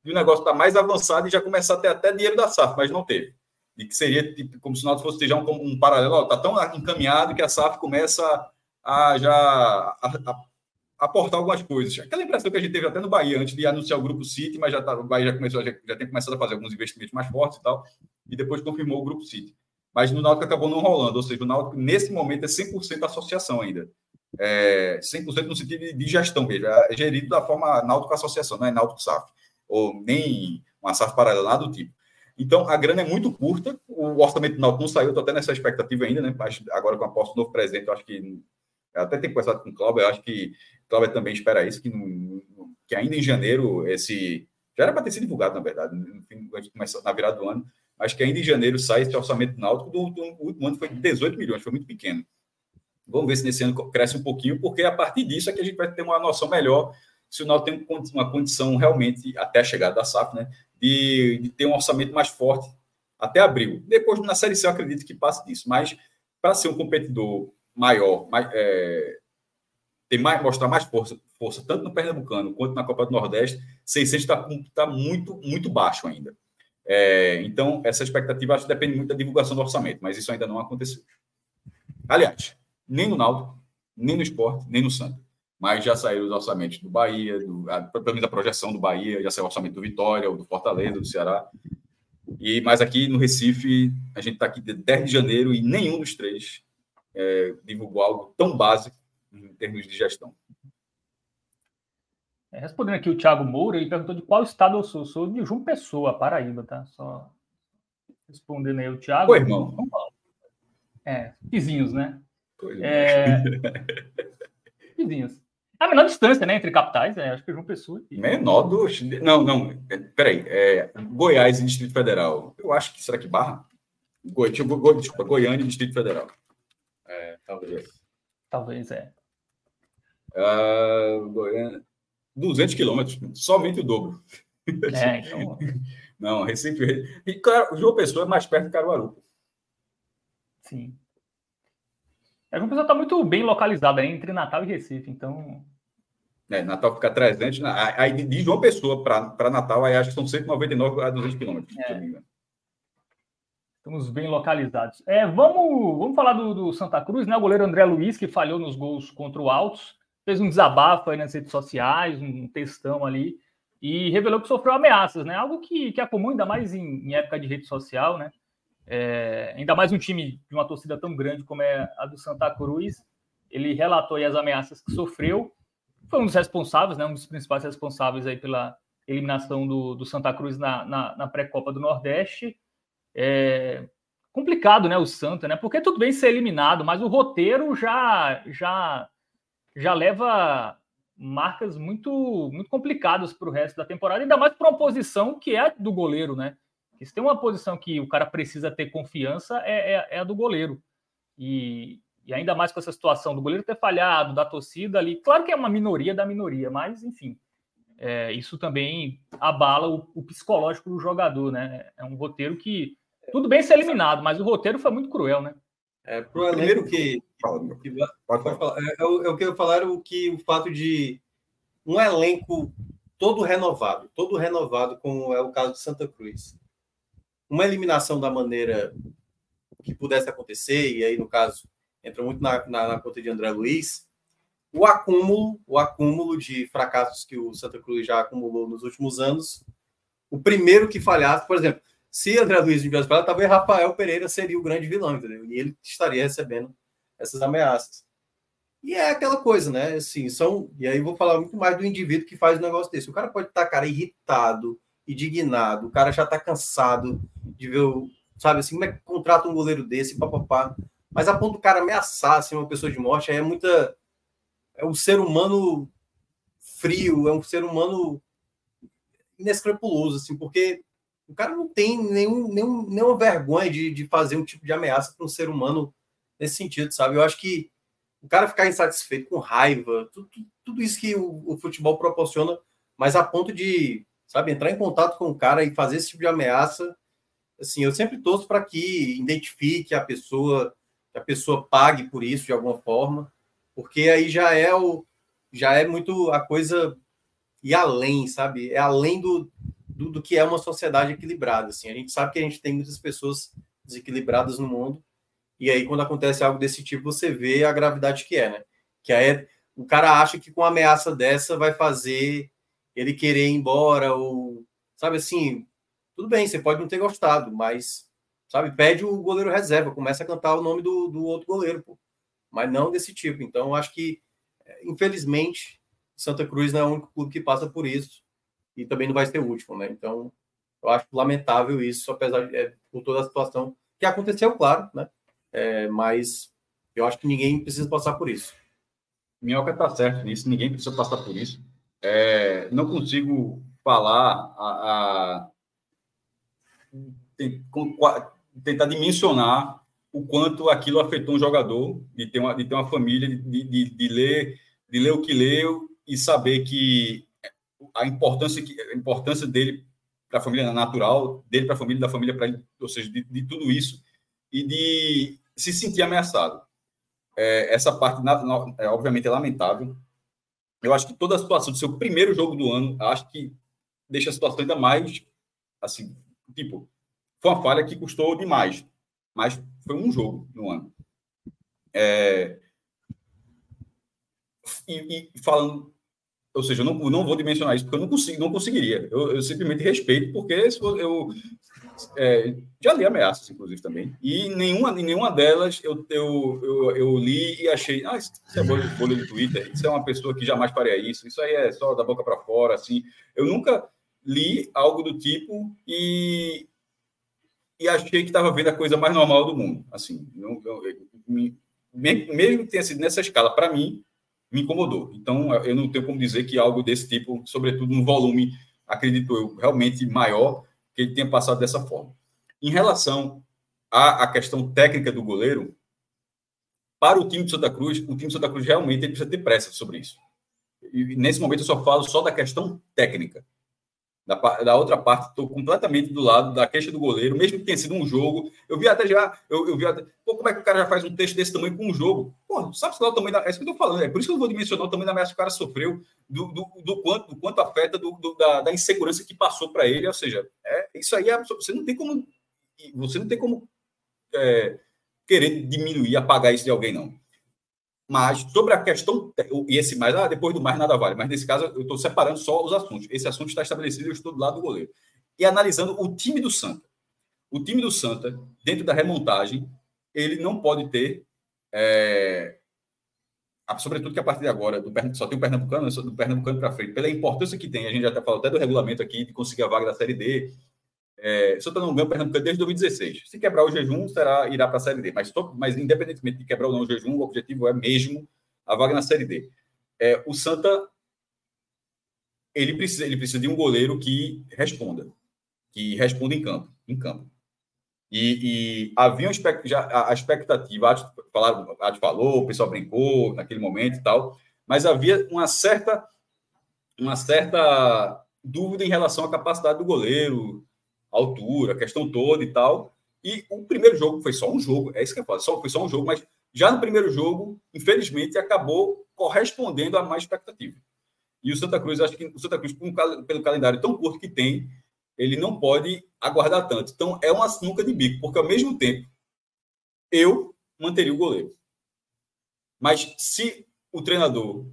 de o negócio estar tá mais avançado e já começar a ter até dinheiro da SAF, mas não teve. E que seria tipo, como se o Náutico fosse já um, um paralelo, está tão encaminhado que a SAF começa a já aportar algumas coisas. Aquela impressão que a gente teve até no Bahia, antes de anunciar o Grupo City, mas já tá, o Bahia já começou, já, já tem começado a fazer alguns investimentos mais fortes e tal, e depois confirmou o Grupo City mas no Náutico acabou não rolando, ou seja, o Náutico nesse momento é 100% associação ainda. É 100% no sentido de gestão mesmo, é gerido da forma Náutico Associação, não é Náutico SAF, ou nem uma SAF paralela, nada do tipo. Então, a grana é muito curta, o orçamento do Náutico não saiu, estou até nessa expectativa ainda, né? Mas agora com a posse do novo presidente, eu acho que até tem conversado com o Cláudio, eu acho que o Cláudio também espera isso, que, que ainda em janeiro esse já era para ter sido divulgado, na verdade, na virada do ano, Acho que ainda em janeiro sai esse orçamento náutico do, do último ano foi de 18 milhões, foi muito pequeno. Vamos ver se nesse ano cresce um pouquinho, porque a partir disso é que a gente vai ter uma noção melhor se o Náutico tem uma condição realmente, até a chegada da SAF, né, de, de ter um orçamento mais forte até abril. Depois, na Série C, eu acredito que passe disso, mas para ser um competidor maior, mais, é, ter mais, mostrar mais força, força, tanto no Pernambucano quanto na Copa do Nordeste, 600 está tá muito, muito baixo ainda. É, então, essa expectativa acho que depende muito da divulgação do orçamento, mas isso ainda não aconteceu. Aliás, nem no Náutico, nem no esporte, nem no Santa. Mas já saíram os orçamentos do Bahia, do, a, pelo menos a projeção do Bahia, já saiu o orçamento do Vitória, do Fortaleza, do Ceará. E, mas aqui no Recife, a gente está aqui de 10 de janeiro e nenhum dos três é, divulgou algo tão básico em termos de gestão. É, respondendo aqui o Thiago Moura, ele perguntou de qual estado eu sou. Sou de João Pessoa, Paraíba, tá? Só respondendo aí o Thiago. Oi, irmão. É, vizinhos, né? É... vizinhos. A menor distância, né, entre capitais, é, acho que é João Pessoa. E... Menor do. Não, não. É, peraí. É, Goiás e Distrito Federal. Eu acho que. Será que Barra? Goi... Desculpa, Goiânia e Distrito Federal. É, talvez. Talvez, é. Uh, Goiânia. 200 quilômetros, somente o dobro. É, então. Não, Recife. E, claro, João Pessoa é mais perto de Caruaru. Sim. A João Pessoa está muito bem localizada entre Natal e Recife, então. É, Natal fica 300. Aí de João Pessoa para Natal, aí acho que são 199 a 200 quilômetros. É. Estamos bem localizados. É, vamos, vamos falar do, do, Santa Cruz, né? O goleiro André Luiz, que falhou nos gols contra o Altos, fez um desabafo aí nas redes sociais, um textão ali, e revelou que sofreu ameaças, né? Algo que, que é comum, ainda mais em, em época de rede social, né? É, ainda mais um time de uma torcida tão grande como é a do Santa Cruz. Ele relatou aí as ameaças que sofreu. Foi um dos responsáveis, né? Um dos principais responsáveis aí pela eliminação do, do Santa Cruz na, na, na pré-copa do Nordeste é, complicado, né, o Santa, né? Porque tudo bem ser eliminado, mas o roteiro já já já leva marcas muito muito complicadas para o resto da temporada, ainda mais para uma posição que é a do goleiro, né? Se tem uma posição que o cara precisa ter confiança é, é, é a do goleiro. E, e ainda mais com essa situação do goleiro ter falhado, da torcida ali. Claro que é uma minoria da minoria, mas enfim, é, isso também abala o, o, psicológico do jogador, né? É um roteiro que tudo bem ser eliminado, mas o roteiro foi muito cruel, né? É, pro elenco que. que pode, pode falar. É, é, o, é o que eu falar, o que o fato de um elenco todo renovado, todo renovado, como é o caso de Santa Cruz. Uma eliminação da maneira que pudesse acontecer, e aí, no caso, entra muito na, na, na conta de André Luiz, o acúmulo, o acúmulo de fracassos que o Santa Cruz já acumulou nos últimos anos. O primeiro que falhasse, por exemplo, se André Luiz tivesse falado, talvez Rafael Pereira seria o grande vilão, entendeu? E ele estaria recebendo essas ameaças. E é aquela coisa, né? Assim, são. E aí vou falar muito mais do indivíduo que faz um negócio desse. O cara pode estar, cara, irritado, indignado, o cara já está cansado de ver o. Sabe assim, como é que contrata um goleiro desse, papapá. Mas a ponto do cara ameaçar assim, uma pessoa de morte, aí é muita. É um ser humano frio, é um ser humano inescrupuloso, assim, porque o cara não tem nenhum, nenhum, nenhuma vergonha de, de fazer um tipo de ameaça para um ser humano nesse sentido, sabe? Eu acho que o cara ficar insatisfeito, com raiva, tudo, tudo isso que o, o, futebol proporciona, mas a ponto de, sabe, entrar em contato com o cara e fazer esse tipo de ameaça, assim, eu sempre torço para que identifique a pessoa, que a pessoa pague por isso de alguma forma, porque aí já é o já é muito a coisa e além, sabe? É além do, do, do, que é uma sociedade equilibrada. Assim. A gente sabe que a gente tem muitas pessoas desequilibradas no mundo, e aí quando acontece algo desse tipo, você vê a gravidade que é, né? Que é o cara acha que com uma ameaça dessa vai fazer ele querer ir embora, ou sabe assim, tudo bem, você pode não ter gostado, mas sabe, pede o goleiro reserva, começa a cantar o nome do, do outro goleiro, pô. mas não desse tipo. Então, eu acho que, infelizmente, Santa Cruz não é o único clube que passa por isso e também não vai ser o último, né? Então, eu acho lamentável isso, apesar de é, por toda a situação que aconteceu, claro, né? É, mas eu acho que ninguém precisa passar por isso. Minhoca está certo nisso, ninguém precisa passar por isso. É, não consigo falar a, a tentar dimensionar o quanto aquilo afetou um jogador de ter uma, de ter uma família, de, de, de ler de ler o que leu e saber que a importância, que, a importância dele para a família natural, dele para a família, da família para ou seja, de, de, tudo isso, e de se sentir ameaçado. É, essa parte, na, na, é, obviamente, é lamentável. Eu acho que toda a situação do seu primeiro jogo do ano, acho que deixa a situação ainda mais, assim, tipo, foi uma falha que custou demais, mas foi um jogo no ano. É, e, e falando ou seja, eu não, não vou dimensionar isso porque eu não consigo, não conseguiria. Eu, eu simplesmente respeito porque eu é, já li ameaças, inclusive também, e nenhuma, nenhuma delas eu, eu, eu, eu li e achei, ah, isso é bolha, bolha de Twitter, isso é uma pessoa que jamais faria isso, isso aí é só da boca para fora, assim. Eu nunca li algo do tipo e e achei que estava vendo a coisa mais normal do mundo, assim. Não, eu, mesmo que tenha sido nessa escala, para mim, me incomodou. Então, eu não tenho como dizer que algo desse tipo, sobretudo no volume, acredito eu, realmente maior, que ele tenha passado dessa forma. Em relação à, à questão técnica do goleiro, para o time de Santa Cruz, o time de Santa Cruz realmente precisa ter pressa sobre isso. E nesse momento eu só falo só da questão técnica. Da, da outra parte, estou completamente do lado da queixa do goleiro, mesmo que tenha sido um jogo. Eu vi até já, eu, eu vi até, pô, como é que o cara já faz um texto desse tamanho com um jogo? Pô, sabe lá o tamanho da. É isso que eu estou falando, é por isso que eu vou dimensionar o tamanho da ameaça que o cara sofreu, do, do, do quanto, do quanto afeta do, do da, da, insegurança que passou para ele. Ou seja, é, isso aí é, você não tem como. Você não tem como é, querer diminuir, apagar isso de alguém, não. Mas sobre a questão, e esse mais, ah, depois do mais nada vale, mas nesse caso eu estou separando só os assuntos. Esse assunto está estabelecido, eu estou do lado do goleiro. E analisando o time do Santa. O time do Santa, dentro da remontagem, ele não pode ter, é, sobretudo que a partir de agora, do, só tem o Pernambucano, do Pernambucano para frente, pela importância que tem, a gente já até falou até do regulamento aqui, de conseguir a vaga da Série D, é, Santa não ganha o Pernambucano desde 2016. Se quebrar o jejum, será, irá para a Série D. Mas, mas, independentemente de quebrar ou não o jejum, o objetivo é mesmo a vaga na Série D. É, o Santa ele precisa, ele precisa de um goleiro que responda, que responda em campo. Em campo. E, e havia um, já, a expectativa, a falaram, a falou, o pessoal brincou naquele momento e tal, mas havia uma certa, uma certa dúvida em relação à capacidade do goleiro, altura, a questão toda e tal. E o primeiro jogo foi só um jogo, é isso que eu falo, só, foi só um jogo, mas já no primeiro jogo, infelizmente, acabou correspondendo à mais expectativa. E o Santa Cruz, acho que o Santa Cruz, pelo calendário tão curto que tem, ele não pode aguardar tanto. Então, é uma sinuca de bico, porque ao mesmo tempo, eu manteria o goleiro. Mas se o treinador,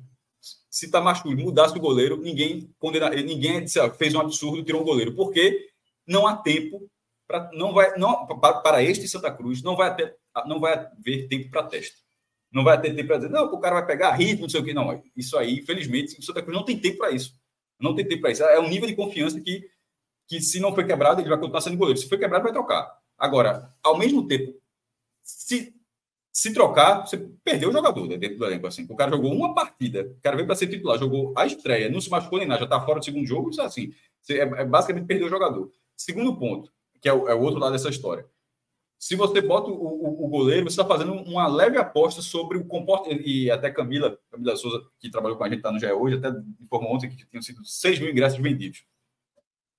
se Tamascus mudasse o goleiro, ninguém condena, ninguém fez um absurdo, tirou um goleiro. Porque não há tempo para não vai não para este Santa Cruz não vai ter não vai haver tempo para teste. Não vai ter tempo para dizer, não, o cara vai pegar ritmo, não sei o que. Não, isso aí, infelizmente, o Santa Cruz não tem tempo para isso. Não tem tempo para isso. É um nível de confiança que, que, se não foi quebrado, ele vai continuar sendo goleiro. Se foi quebrado, vai trocar. Agora, ao mesmo tempo, se, se trocar, você perdeu o jogador né, dentro do elenco. Assim. O cara jogou uma partida, o cara veio para ser titular, jogou a estreia, não se machucou nem nada, já está fora do segundo jogo, isso é assim. Você, é, é, basicamente perdeu o jogador. Segundo ponto, que é o, é o outro lado dessa história. Se você bota o, o, o goleiro, você está fazendo uma leve aposta sobre o comportamento. E até Camila, Camila Souza, que trabalhou com a gente, está no GE hoje, até informou ontem que tinham sido 6 mil ingressos vendidos.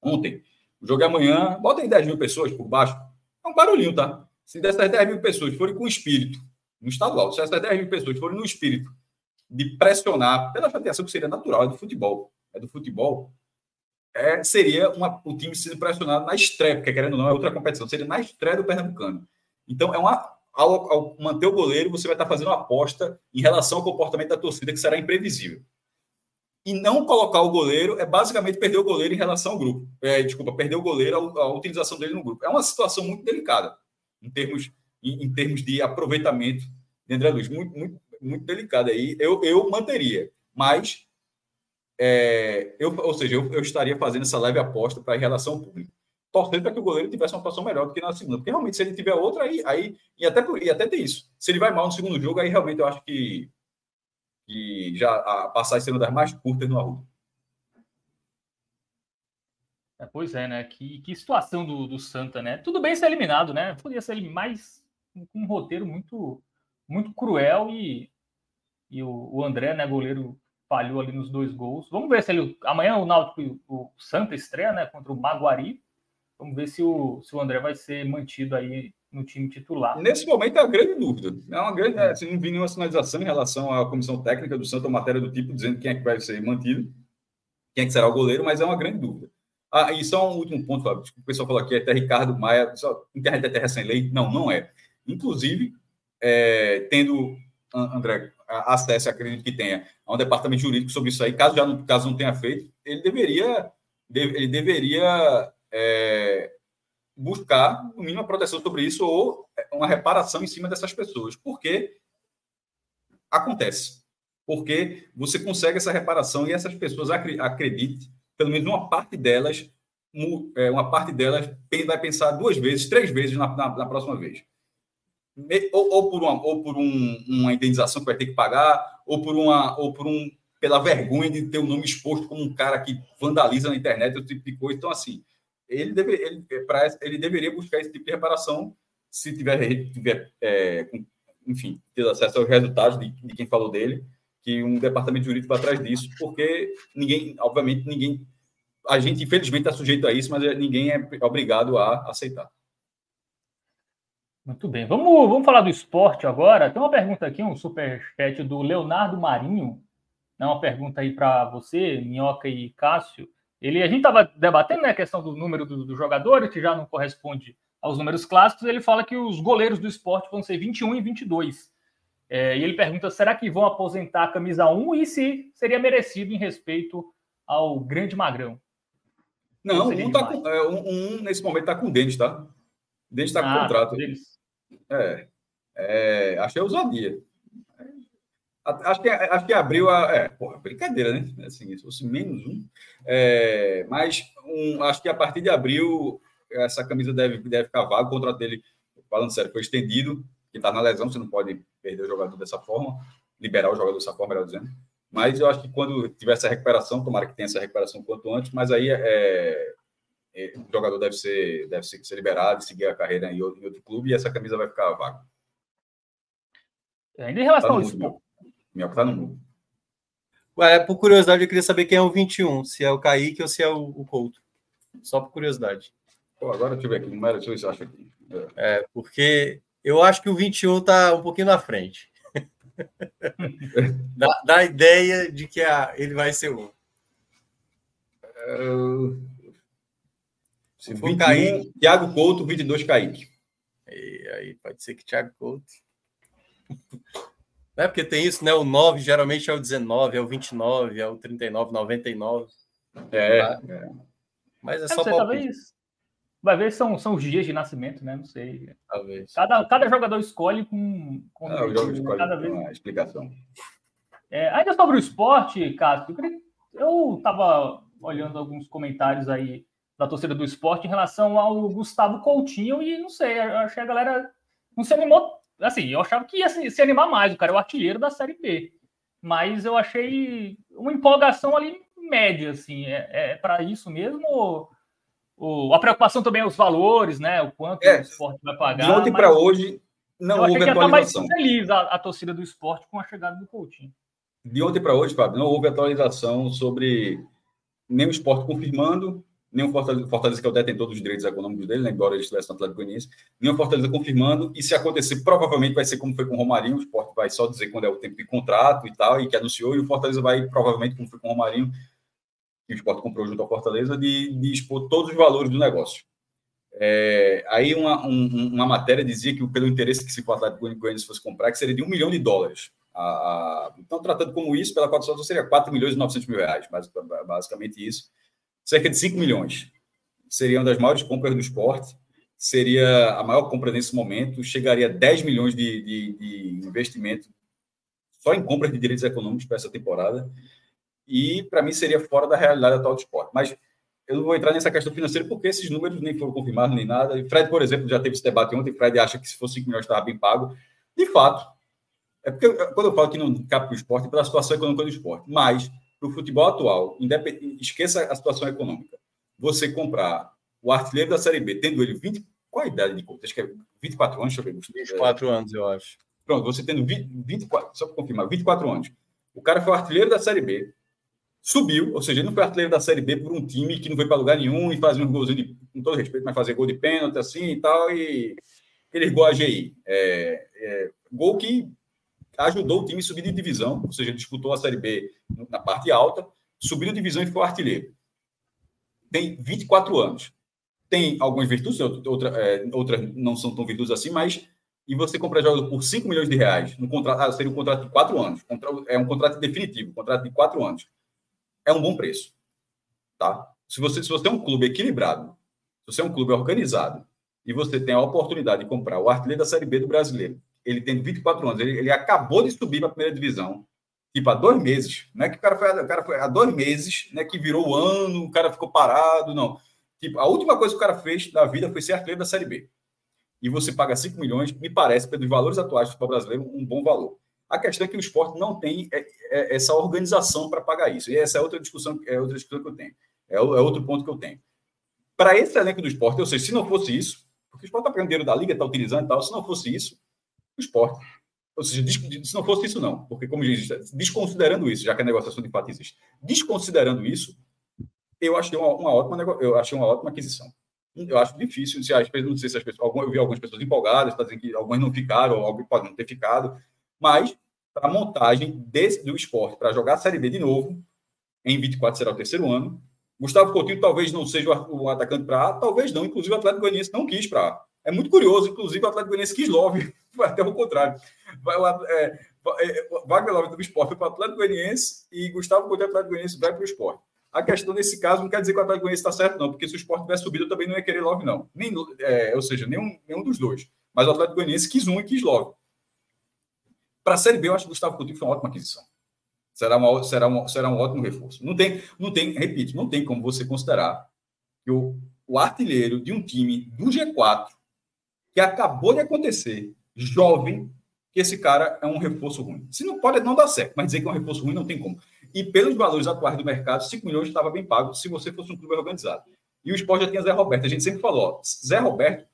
Ontem. O jogo é amanhã, bota aí 10 mil pessoas por baixo. É um barulhinho, tá? Se dessas 10 mil pessoas forem com espírito, no estadual, se essas 10 mil pessoas forem no espírito de pressionar pela chateação que seria natural, é do futebol. É do futebol é, seria uma, o time sendo pressionado na estreia, porque querendo ou não, é outra competição, seria na estreia do Pernambucano. Então, é uma, ao, ao, manter o goleiro, você vai estar fazendo uma aposta em relação ao comportamento da torcida, que será imprevisível. E não colocar o goleiro é basicamente perder o goleiro em relação ao grupo. É, desculpa, perder o goleiro, a, a, utilização dele no grupo. É uma situação muito delicada, em termos, em, em termos de aproveitamento de André Luiz. Muito, muito, muito delicada aí. Eu, eu manteria, mas é, eu, ou seja, eu, eu, estaria fazendo essa leve aposta para a relação pública. Torcendo para que o goleiro tivesse uma atuação melhor do que na segunda. Porque realmente, se ele tiver outra, aí, aí e, até, e até tem isso. Se ele vai mal no segundo jogo, aí realmente eu acho que, que já a passagem sendo das mais curtas no Arruda. É, pois é, né? Que, que situação do, do Santa, né? Tudo bem ser eliminado, né? Podia ser mais com um roteiro muito, muito cruel e, e o, o André, né, goleiro falhou ali nos dois gols. Vamos ver se ele. Amanhã o Náutico, o Santa estreia, né? Contra o Maguari. Vamos ver se o, se o André vai ser mantido aí no time titular. Nesse momento é uma grande dúvida. É uma grande. É, assim, não vi nenhuma sinalização em relação à comissão técnica do Santa, matéria do tipo, dizendo quem é que vai ser mantido, quem é que será o goleiro, mas é uma grande dúvida. Ah, e só um último ponto, Fábio. O pessoal falou aqui, até Ricardo Maia, só, internet é terra sem lei. Não, não é. Inclusive, é, tendo André acesso, acredito que tenha, a um departamento jurídico sobre isso aí, caso já não, caso não tenha feito, ele deveria, ele deveria é, buscar, no mínimo, proteção sobre isso ou uma reparação em cima dessas pessoas. Porque acontece. Porque você consegue essa reparação e essas pessoas acreditem, pelo menos uma parte delas, é, uma parte delas vai pensar duas vezes, três vezes na, na, na próxima vez. Ou, ou, por, uma, ou por um, uma indenização que vai ter que pagar, ou por uma, ou por um pela vergonha de ter o nome exposto como um cara que vandaliza na internet, esse tipo de coisa. Então, assim, ele, deve, ele, pra, ele deveria buscar esse tipo de reparação se tiver, tiver é, enfim, ter acesso aos resultados de, de, quem falou dele, que um departamento jurídico vai atrás disso, porque ninguém, obviamente, ninguém. A gente, infelizmente, está sujeito a isso, mas ninguém é obrigado a aceitar. Muito bem. Vamos, vamos falar do esporte agora. Tem uma pergunta aqui, um superchat do Leonardo Marinho. É uma pergunta aí para você, Minhoca e Cássio. Ele, a gente estava debatendo né, a questão do número dos do jogadores, que já não corresponde aos números clássicos. Ele fala que os goleiros do esporte vão ser 21 e 22. É, e ele pergunta: será que vão aposentar a camisa 1 e se seria merecido em respeito ao grande magrão? Não, um, tá com, é, um, um, nesse momento está com o Dente, tá? O Dente está com ah, contrato. É, é, achei ousadia. Acho que, acho que abriu a. É, porra, brincadeira, né? Assim, se fosse menos um. É, mas um, acho que a partir de abril, essa camisa deve, deve ficar vaga. O contrato dele, falando sério, foi estendido, que está na lesão, você não pode perder o jogador dessa forma, liberar o jogador dessa forma, melhor dizendo. Mas eu acho que quando tiver essa recuperação, tomara que tenha essa recuperação quanto antes, mas aí é, é, o jogador deve ser, deve ser, ser liberado, seguir a carreira em outro, em outro clube e essa camisa vai ficar vaga. Ainda em relação tá ao esporte. Minhoca tá no mundo. Ué, por curiosidade, eu queria saber quem é o 21, se é o Kaique ou se é o, o Couto. Só por curiosidade. Pô, agora deixa eu ver aqui, número, deixa eu ver se eu acho aqui. É. é, porque eu acho que o 21 tá um pouquinho na frente. dá, dá a ideia de que a, ele vai ser um. Uh, se for 21, Kaique. Thiago Couto, 22 Kaique. E aí, pode ser que Thiago Couto. Não é porque tem isso, né? O 9 geralmente é o 19, é o 29, é o 39, 99. É. é. Mas é, é só para. Talvez. Vai ver são, são os dias de nascimento, né? Não sei. Talvez. Cada, cada jogador escolhe com. com ah, o jogo escolhe cada vez. uma explicação. É, ainda sobre o esporte, Cássio, eu estava olhando alguns comentários aí da torcida do esporte em relação ao Gustavo Coutinho e não sei, achei que a galera não se animou assim, eu achava que ia se, animar mais, o cara é o artilheiro da Série B. Mas eu achei uma empolgação ali média, assim. É, é para isso mesmo? Ou, ou, a preocupação também é os valores, né? O quanto é, o esporte vai pagar. De ontem para hoje, não eu houve atualização. mais feliz a, a, torcida do esporte com a chegada do Coutinho. De ontem para hoje, Fábio, não houve atualização sobre nem o esporte confirmando nenhum Fortaleza, Fortaleza que é o detentor dos direitos econômicos dele, né, embora ele estivesse no Atlético Goianiense, nenhum Fortaleza confirmando, e se acontecer, provavelmente vai ser como foi com o Romarinho, o Sport vai só dizer quando é o tempo de contrato e tal, e que anunciou, e o Fortaleza vai, provavelmente, como foi com o Romarinho, que o Sport comprou junto ao Fortaleza, de, de expor todos os valores do negócio. É, aí uma, um, uma matéria dizia que pelo interesse que se o Atlético Goianiense fosse comprar, que seria de um milhão de dólares. A, a, então, tratando como isso, pela cotação seria 4 milhões e 900 mil reais, basicamente isso cerca de 5 milhões. Seria uma das maiores compras do esporte, seria a maior compra nesse momento, chegaria a 10 milhões de, de, de investimento só em compras de direitos econômicos para essa temporada. E, para mim, seria fora da realidade atual do esporte. Mas eu não vou entrar nessa questão financeira porque esses números nem foram confirmados nem nada. E Fred, por exemplo, já teve esse debate ontem. Fred acha que se fosse 5 milhões estava bem pago. De fato, é porque quando eu falo que não cabe para o esporte, é pela situação econômica do esporte. Mas para o futebol atual, esqueça a situação econômica. Você comprar o artilheiro da Série B, tendo ele 20. Qual a idade de conta? Acho que é 24 anos, deixa eu ver. 24 anos, eu acho. Pronto, você tendo 20, 24, só para confirmar, 24 anos. O cara foi o artilheiro da Série B, subiu, ou seja, ele não foi artilheiro da Série B por um time que não foi para lugar nenhum e fazia um golzinho, de, com todo respeito, mas fazer gol de pênalti assim e tal, e aquele gol AGI. É, é, gol que ajudou o time a subir de divisão, ou seja, disputou a Série B na parte alta, subiu de divisão e ficou artilheiro. Tem 24 anos. Tem algumas virtudes, outras é, outra não são tão virtudes assim, mas e você compra jogador por 5 milhões de reais, no contrato, ah, seria um contrato de 4 anos, é um contrato definitivo, um contrato de 4 anos, é um bom preço. Tá? Se você, se você é um clube equilibrado, se você é um clube organizado, e você tem a oportunidade de comprar o artilheiro da Série B do brasileiro, ele tem 24 anos, ele, ele acabou de subir para a primeira divisão, tipo, há dois meses, não é que o cara foi, o cara foi há dois meses, né, que virou o ano, o cara ficou parado, não. Tipo, a última coisa que o cara fez na vida foi ser artilheiro da Série B e você paga 5 milhões, me parece, pelos valores atuais do futebol brasileiro, um bom valor. A questão é que o esporte não tem é, é, essa organização para pagar isso. E essa é outra discussão, é outra discussão que eu tenho. É, é outro ponto que eu tenho. Para esse elenco do esporte, eu sei, se não fosse isso, porque o esporte está dinheiro da liga, está utilizando e tal, se não fosse isso, o esporte. Ou seja, se não fosse isso, não. Porque, como diz, desconsiderando isso, já que a negociação de fato existe, desconsiderando isso, eu achei uma, uma ótima, eu achei uma ótima aquisição eu acho difícil, se as pessoas, não sei se as pessoas, eu vi algumas pessoas empolgadas, tá dizendo que algumas não ficaram, ou alguém pode não ter ficado, mas para a montagem desse, do esporte, para jogar a Série B de novo, em 24 será o terceiro ano. Gustavo Coutinho talvez não seja o, atacante para A, talvez não, inclusive o Atlético Goianiense não quis para A. É muito curioso, inclusive o Atlético Goianiense quis Love, foi até o contrário. Vai, é, é, Wagner Love do esporte para o Atlético Goianiense e Gustavo Coutinho do Atlético Goianiense vai para o esporte. A questão nesse caso não quer dizer que o Atlético Goianiense está certo, não, porque se o esporte tivesse subido, eu também não ia querer Love, não. Nem, é, ou seja, nenhum, nenhum dos dois. Mas o Atlético Goianiense quis um e quis Love. Para a Série B, eu acho que o Gustavo Coutinho foi uma ótima aquisição. Será, uma, será, uma, será um ótimo reforço. Não tem, não tem, repito, não tem como você considerar que o, o artilheiro de um time do G4, que acabou de acontecer, jovem, que esse cara é um reforço ruim. Se não pode, não dá certo, mas dizer que é um reforço ruim não tem como. E pelos valores atuais do mercado, 5 milhões estava bem pago se você fosse um clube organizado. E o esporte já tinha Zé Roberto. A gente sempre falou, ó, Zé Roberto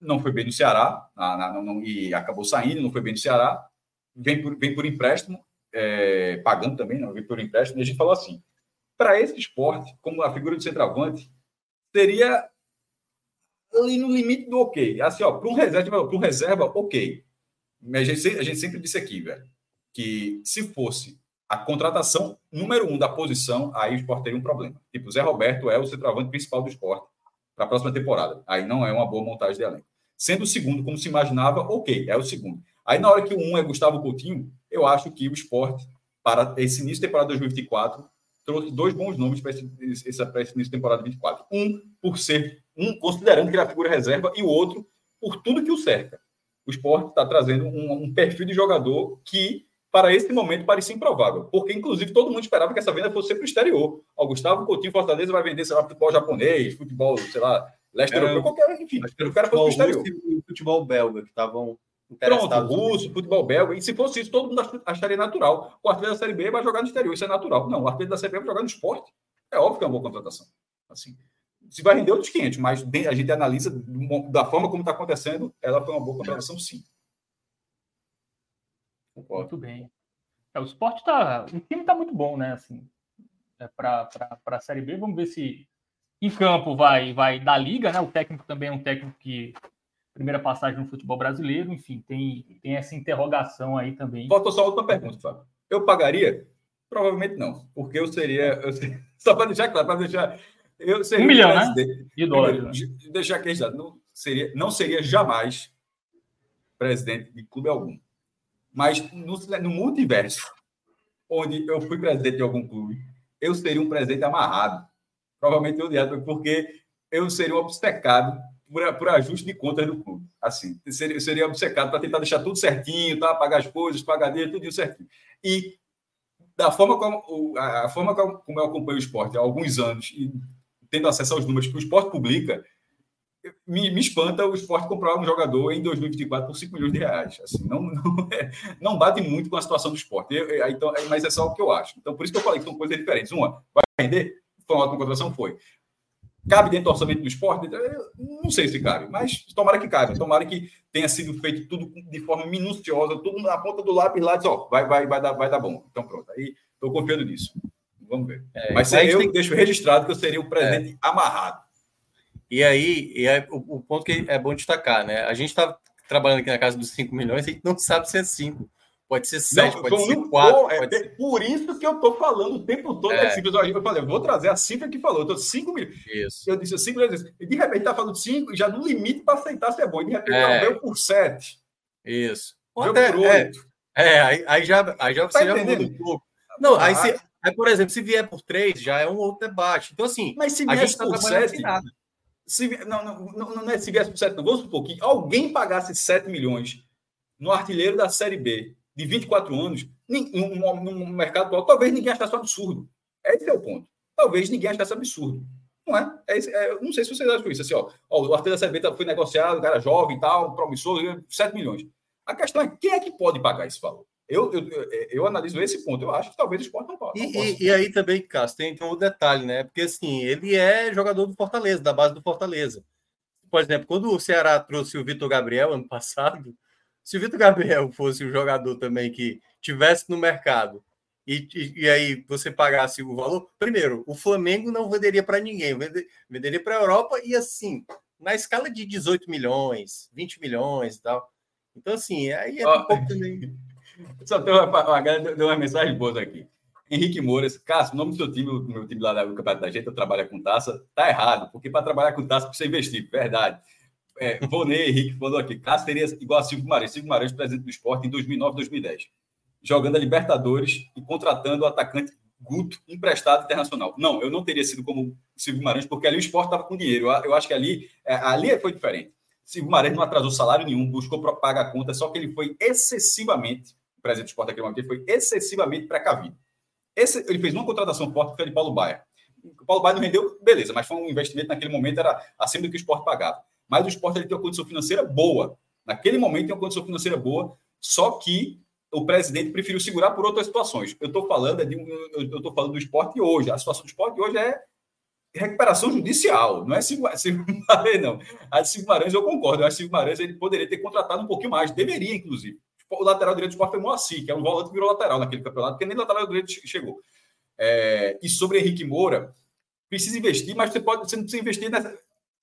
não foi bem no Ceará, na, na, não, e acabou saindo, não foi bem no Ceará, vem por, vem por empréstimo, é, pagando também, não vem por empréstimo, e a gente falou assim, para esse esporte, como a figura do centroavante, seria ali no limite do ok. Assim, ó, para um reserva, para um reserva, ok. A gente, a gente sempre disse aqui, velho, que se fosse a contratação número um da posição, aí o esporte teria um problema. Tipo, Zé Roberto é o centroavante principal do esporte para a próxima temporada. Aí não é uma boa montagem de elenco. Sendo o segundo, como se imaginava, ok, é o segundo. Aí na hora que o um é Gustavo Coutinho, eu acho que o esporte, para esse início de temporada 2024, trouxe dois bons nomes para esse, esse, esse início de temporada 24. Um, por ser, um, considerando que ele é a figura reserva, e o outro, por tudo que o cerca. O esporte está trazendo um, um perfil de jogador que para esse momento parecia improvável, porque inclusive todo mundo esperava que essa venda fosse para o exterior. O Gustavo Coutinho Fortaleza vai vender, sei lá, futebol japonês, futebol, sei lá, leste europeu, qualquer, enfim, o cara foi para o exterior. E futebol belga, que estavam Pronto, russo, futebol belga. E se fosse isso, todo mundo acharia natural. O artilheiro da Série B vai jogar no exterior, isso é natural. Não, o artilheiro da Série B vai jogar no esporte. É óbvio que é uma boa contratação. Assim, se vai render outros 500, mas a gente analisa da forma como está acontecendo, ela foi uma boa contratação, sim. Concordo. Muito bem. É, o esporte está. O time está muito bom, né? Assim, é, para a Série B. Vamos ver se em campo vai, vai da liga, né? O técnico também é um técnico que. Primeira passagem no futebol brasileiro, enfim, tem, tem essa interrogação aí também. Falta só outra pergunta, Fábio. Eu pagaria? Provavelmente não, porque eu seria. Eu seria só para deixar claro, para deixar. Eu um milhão, né? De dólares. Né? Deixar aqui, não seria, não seria jamais presidente de clube algum. Mas no, no multiverso, onde eu fui presidente de algum clube, eu seria um presidente amarrado. Provavelmente odiado, porque eu seria um obcecado por, por ajuste de contas do clube. Assim, seria, seria obcecado para tentar deixar tudo certinho, tá? pagar as coisas, pagar dele, tudo certinho. E da forma como, a forma como eu acompanho o esporte há alguns anos e tendo acesso aos números que o esporte publica, me, me, espanta o esporte comprar um jogador em 2024 por 5 milhões de reais. Assim, não, não, é, não bate muito com a situação do esporte. Eu, eu, então, é, mas é só o que eu acho. Então, por isso que eu falei que são coisas diferentes. Uma, vai render? Foi uma ótima contratação? Foi. Cabe dentro do orçamento do esporte? Não sei se cabe, mas tomara que caiba. Tomara que tenha sido feito tudo de forma minuciosa, tudo na ponta do lápis lá, diz, ó, vai, vai, vai, dar, vai dar bom. Então, pronto. Aí estou confiando nisso. Vamos ver. É, mas eu tem... deixo registrado que eu seria o presidente é. amarrado. E aí, e aí o, o, ponto que é bom destacar, né? A gente está trabalhando aqui na casa dos 5 milhões, a gente não sabe se é 5. Pode ser 7, pode ser 4. É, ser... Por isso que eu estou falando o tempo todo é. cifras. Eu falei, eu vou trazer a cifra que falou. Eu estou 5 milhões. Isso. Eu disse 5 milhões. E de repente está falando 5, já no limite para aceitar ser bom. E de repente é. veio por 7. Isso. Veio até, por 8. É, é, aí, aí, já, aí já, tá você já muda um pouco. Não, aí, se, aí, por exemplo, se vier por 3, já é um outro debate. Então, assim, mas se viesse tá por 7, se, não, não, não, não é se viesse por 7, não. Vamos supor que alguém pagasse 7 milhões no artilheiro da Série B de 24 anos, no mercado atual, talvez ninguém achasse absurdo. Esse é o ponto. Talvez ninguém achasse absurdo. Não é? é, é não sei se vocês acham isso. Assim, ó, ó, o artilheiro da Série B tá, foi negociado, cara jovem e tal, promissor, 7 milhões. A questão é quem é que pode pagar esse valor? Eu, eu, eu, analiso esse ponto. Eu acho que talvez o esporte não possa. E, e, e, aí também, Cássio, tem, tem um detalhe, né? Porque assim, ele é jogador do Fortaleza, da base do Fortaleza. Por exemplo, quando o Ceará trouxe o Vitor Gabriel ano passado, se o Vitor Gabriel fosse um jogador também que tivesse no mercado e, e, e, aí você pagasse o valor, primeiro, o Flamengo não venderia para ninguém, venderia para a Europa e assim, na escala de 18 milhões, 20 milhões e tal. Então, assim, aí é um pouco também. Só tem uma, uma, deu uma mensagem boa aqui. Henrique Moura, Cássio, o nome do seu time, o meu time lá do Campeonato da Gente, eu trabalho com taça, tá errado, porque para trabalhar com taça precisa investir, verdade. É, Vonei Henrique falou aqui, Cássio teria igual a Silvio Guimarães, Silvio Guimarães, presidente do esporte em 2009, 2010, jogando a Libertadores e contratando o atacante Guto emprestado internacional. Não, eu não teria sido como Silvio Guimarães, porque ali o esporte estava com dinheiro. Eu, eu acho que ali, é, ali foi diferente. Silvio Guimarães não atrasou salário nenhum, buscou pagar a conta, só que ele foi excessivamente, presidente do esporte aquele momento, ele foi excessivamente precavido. Esse, ele fez uma contratação forte que foi de Paulo Baia. O Paulo Baia não rendeu, beleza, mas foi um investimento naquele momento, era acima do que o esporte pagava. Mas o esporte ele tem uma condição financeira boa. Naquele momento tem uma condição financeira boa, só que o presidente preferiu segurar por outras situações. Eu estou falando é eu estou falando do esporte hoje. A situação do esporte hoje é recuperação judicial, não é Silvio Guimarães, não. A de Silvio eu concordo. Eu acho que ele poderia ter contratado um pouquinho mais, deveria, inclusive. O lateral direito do esporte foi Moacir, que é um volante que virou lateral naquele campeonato, porque nem lateral direito chegou. É, e sobre Henrique Moura, precisa investir, mas você, pode, você não precisa investir nessa,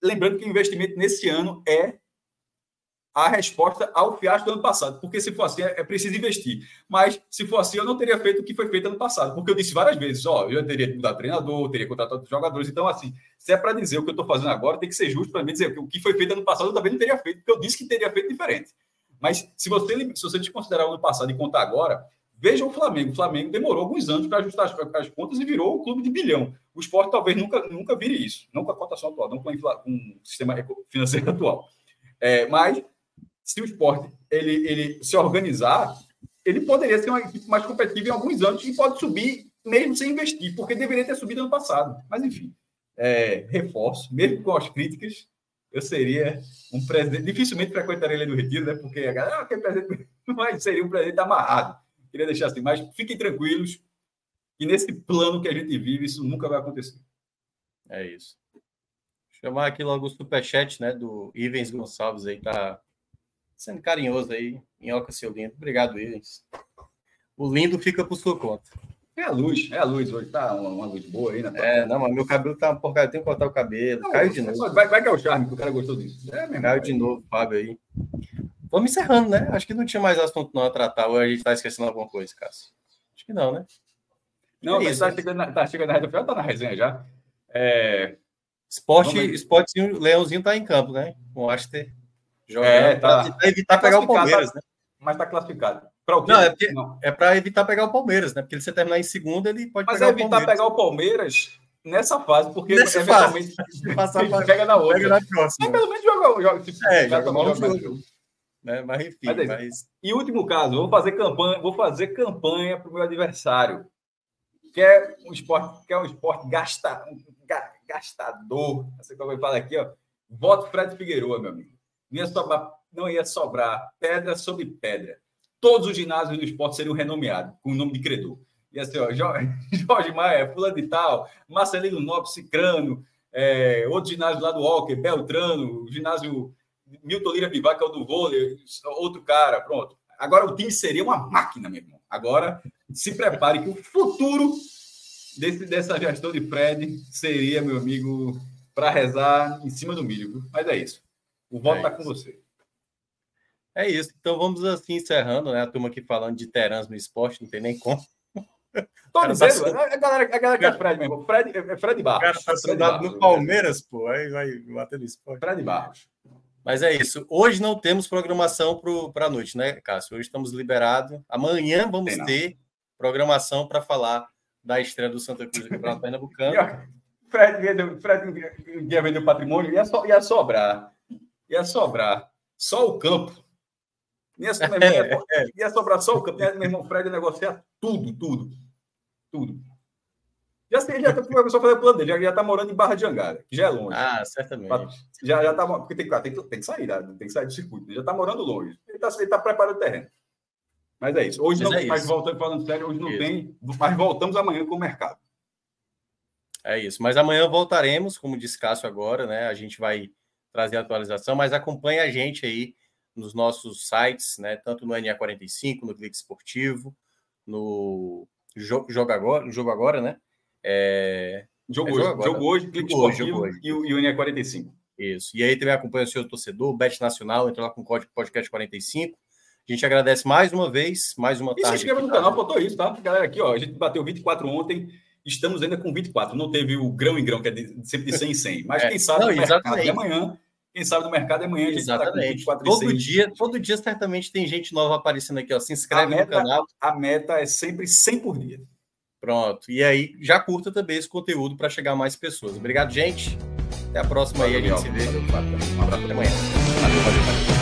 Lembrando que o investimento nesse ano é a resposta ao fiasco do ano passado. Porque se for assim, é, preciso investir. Mas se for assim, eu não teria feito o que foi feito ano passado. Porque eu disse várias vezes: ó, eu teria mudado treinador, teria contratado jogadores. Então, assim, se é para dizer o que eu estou fazendo agora, tem que ser justo para mim dizer que o que foi feito ano passado eu também não teria feito, porque eu disse que teria feito diferente. Mas se você, se você desconsiderar o ano passado e contar agora, Veja o Flamengo. O Flamengo demorou alguns anos para ajustar as, as, contas e virou um clube de bilhão. O esporte talvez nunca, nunca vire isso. Não com a cotação atual, não com, a, com o sistema financeiro atual. É, mas, se o esporte ele, ele se organizar, ele poderia ser uma equipe mais competitiva em alguns anos e pode subir mesmo sem investir, porque deveria ter subido ano passado. Mas, enfim, é, reforço, mesmo com as críticas, eu seria um presidente. Dificilmente frequentaria ele do Retiro, né? Porque a galera, ah, que presidente, mas seria um presidente amarrado Queria deixar assim, mas fiquem tranquilos que nesse plano que a gente vive, isso nunca vai acontecer. É isso. Chamar aqui logo o superchat, né, do Ivens Gonçalves aí, tá sendo carinhoso aí, minhoca seu lindo. Obrigado, Ivens. O lindo fica por sua conta. É a luz, é a luz hoje, tá uma, uma luz boa aí, né? É, não, mas meu cabelo tá uma porcaria, tem que cortar o cabelo. Não, Caiu de novo. Vai, vai que é o charme, que o cara gostou disso. É mesmo, Caiu de novo, Fábio aí. Vamos encerrando, né? Acho que não tinha mais assunto não a tratar, ou a gente está esquecendo alguma coisa, Cássio. Acho que não, né? Não, é está chegando, tá chegando na reta final, tá na resenha já. É... Esporte, esportezinho, Leãozinho tá em campo, né? Com o Aster jogando é, tá, para evitar tá pegar o Palmeiras, tá, né? Mas tá classificado. Para o quê? Não, é, porque, não. é para evitar pegar o Palmeiras, né? Porque se você terminar em segundo, ele pode mas pegar é evitar pegar o Palmeiras nessa fase, porque nessa eventualmente fase. ele pega na outra. Pega na próxima. Mas pelo menos joga, joga, tipo, é, joga, joga, joga, joga, né? Mas enfim. Mas, é mas... E último caso, vou fazer campanha, vou fazer campanha para o meu adversário. Que é um esporte, que é um esporte gasta, gastador. Assim como eu falo aqui, ó. Voto Fred Figueiredo, meu amigo. Não ia, sobrar, não ia sobrar pedra sobre pedra. Todos os ginásios do esporte seriam renomeados com o nome de credor. E assim, ó, Jorge Maia, Fulano de Tal, Marcelino Nobre Cicrano, é, outro ginásio lá do Walker, Beltrano, ginásio Milton Lira Bivar, que é o do vôlei, outro cara, pronto. Agora o time seria uma máquina, meu irmão. Agora se prepare que o futuro desse, dessa gestão de Fred seria, meu amigo, para rezar em cima do milho. Mas é isso. O voto está é com você. É isso. Então vamos assim encerrando, né? A turma aqui falando de terãs no esporte, não tem nem como. Tô dizendo, tá... a galera, a galera que é Fred mesmo. Fred, é Fred Barros. O cara tá soldado no Palmeiras, pô. Aí vai bater no esporte. Fred Barros. Mas é isso. Hoje não temos programação para a noite, né, Cássio? Hoje estamos liberados. Amanhã vamos ter programação para falar da estreia do Santa Cruz do Campeonato Pernambucano. Fred, Fred ia vender o patrimônio, ia, so, ia sobrar. Ia sobrar só o campo. Ia, é, ia sobrar só o campo. Meu irmão Fred ia negociar tudo, tudo. Tudo. Já sei, já começou a fazer o plano dele, já, já tá morando em Barra de Angara, que já é longe. Ah, certamente. Já, já tá, porque tem, tem, tem que sair, né? tem que sair do circuito. Ele já tá morando longe. Ele tá, ele tá preparando o terreno. Mas é isso. Hoje mas não, é mas voltando falando sério, hoje não isso. tem, mas voltamos amanhã com o mercado. É isso. Mas amanhã voltaremos, como disse Cássio agora, né? A gente vai trazer a atualização, mas acompanhe a gente aí nos nossos sites, né? Tanto no NA45, no Clique Esportivo, no Jogo, jogo Agora, no Jogo Agora, né? É... Jogo, é, hoje, jogo, jogo hoje, Clique jogo Esportivo hoje, e, o, e o NA45. Isso. E aí também acompanha o seu torcedor, Bet Nacional, entra lá com o código podcast 45. A gente agradece mais uma vez, mais uma e tarde. se inscreva no canal, faltou isso, tá? Galera, aqui, ó, a gente bateu 24 ontem, estamos ainda com 24. Não teve o grão em grão, que é de, sempre de 100 em 100. Mas é. quem sabe Não, de amanhã, quem sabe no mercado amanhã a gente está com 24 todo 100. dia, todo dia certamente tem gente nova aparecendo aqui, ó. Se inscreve meta, no canal. A meta é sempre 100 por dia. Pronto. E aí, já curta também esse conteúdo para chegar a mais pessoas. Obrigado, gente. Até a próxima valeu, aí, a gente se vê. Valeu, um abraço. Até amanhã. Valeu, valeu, valeu.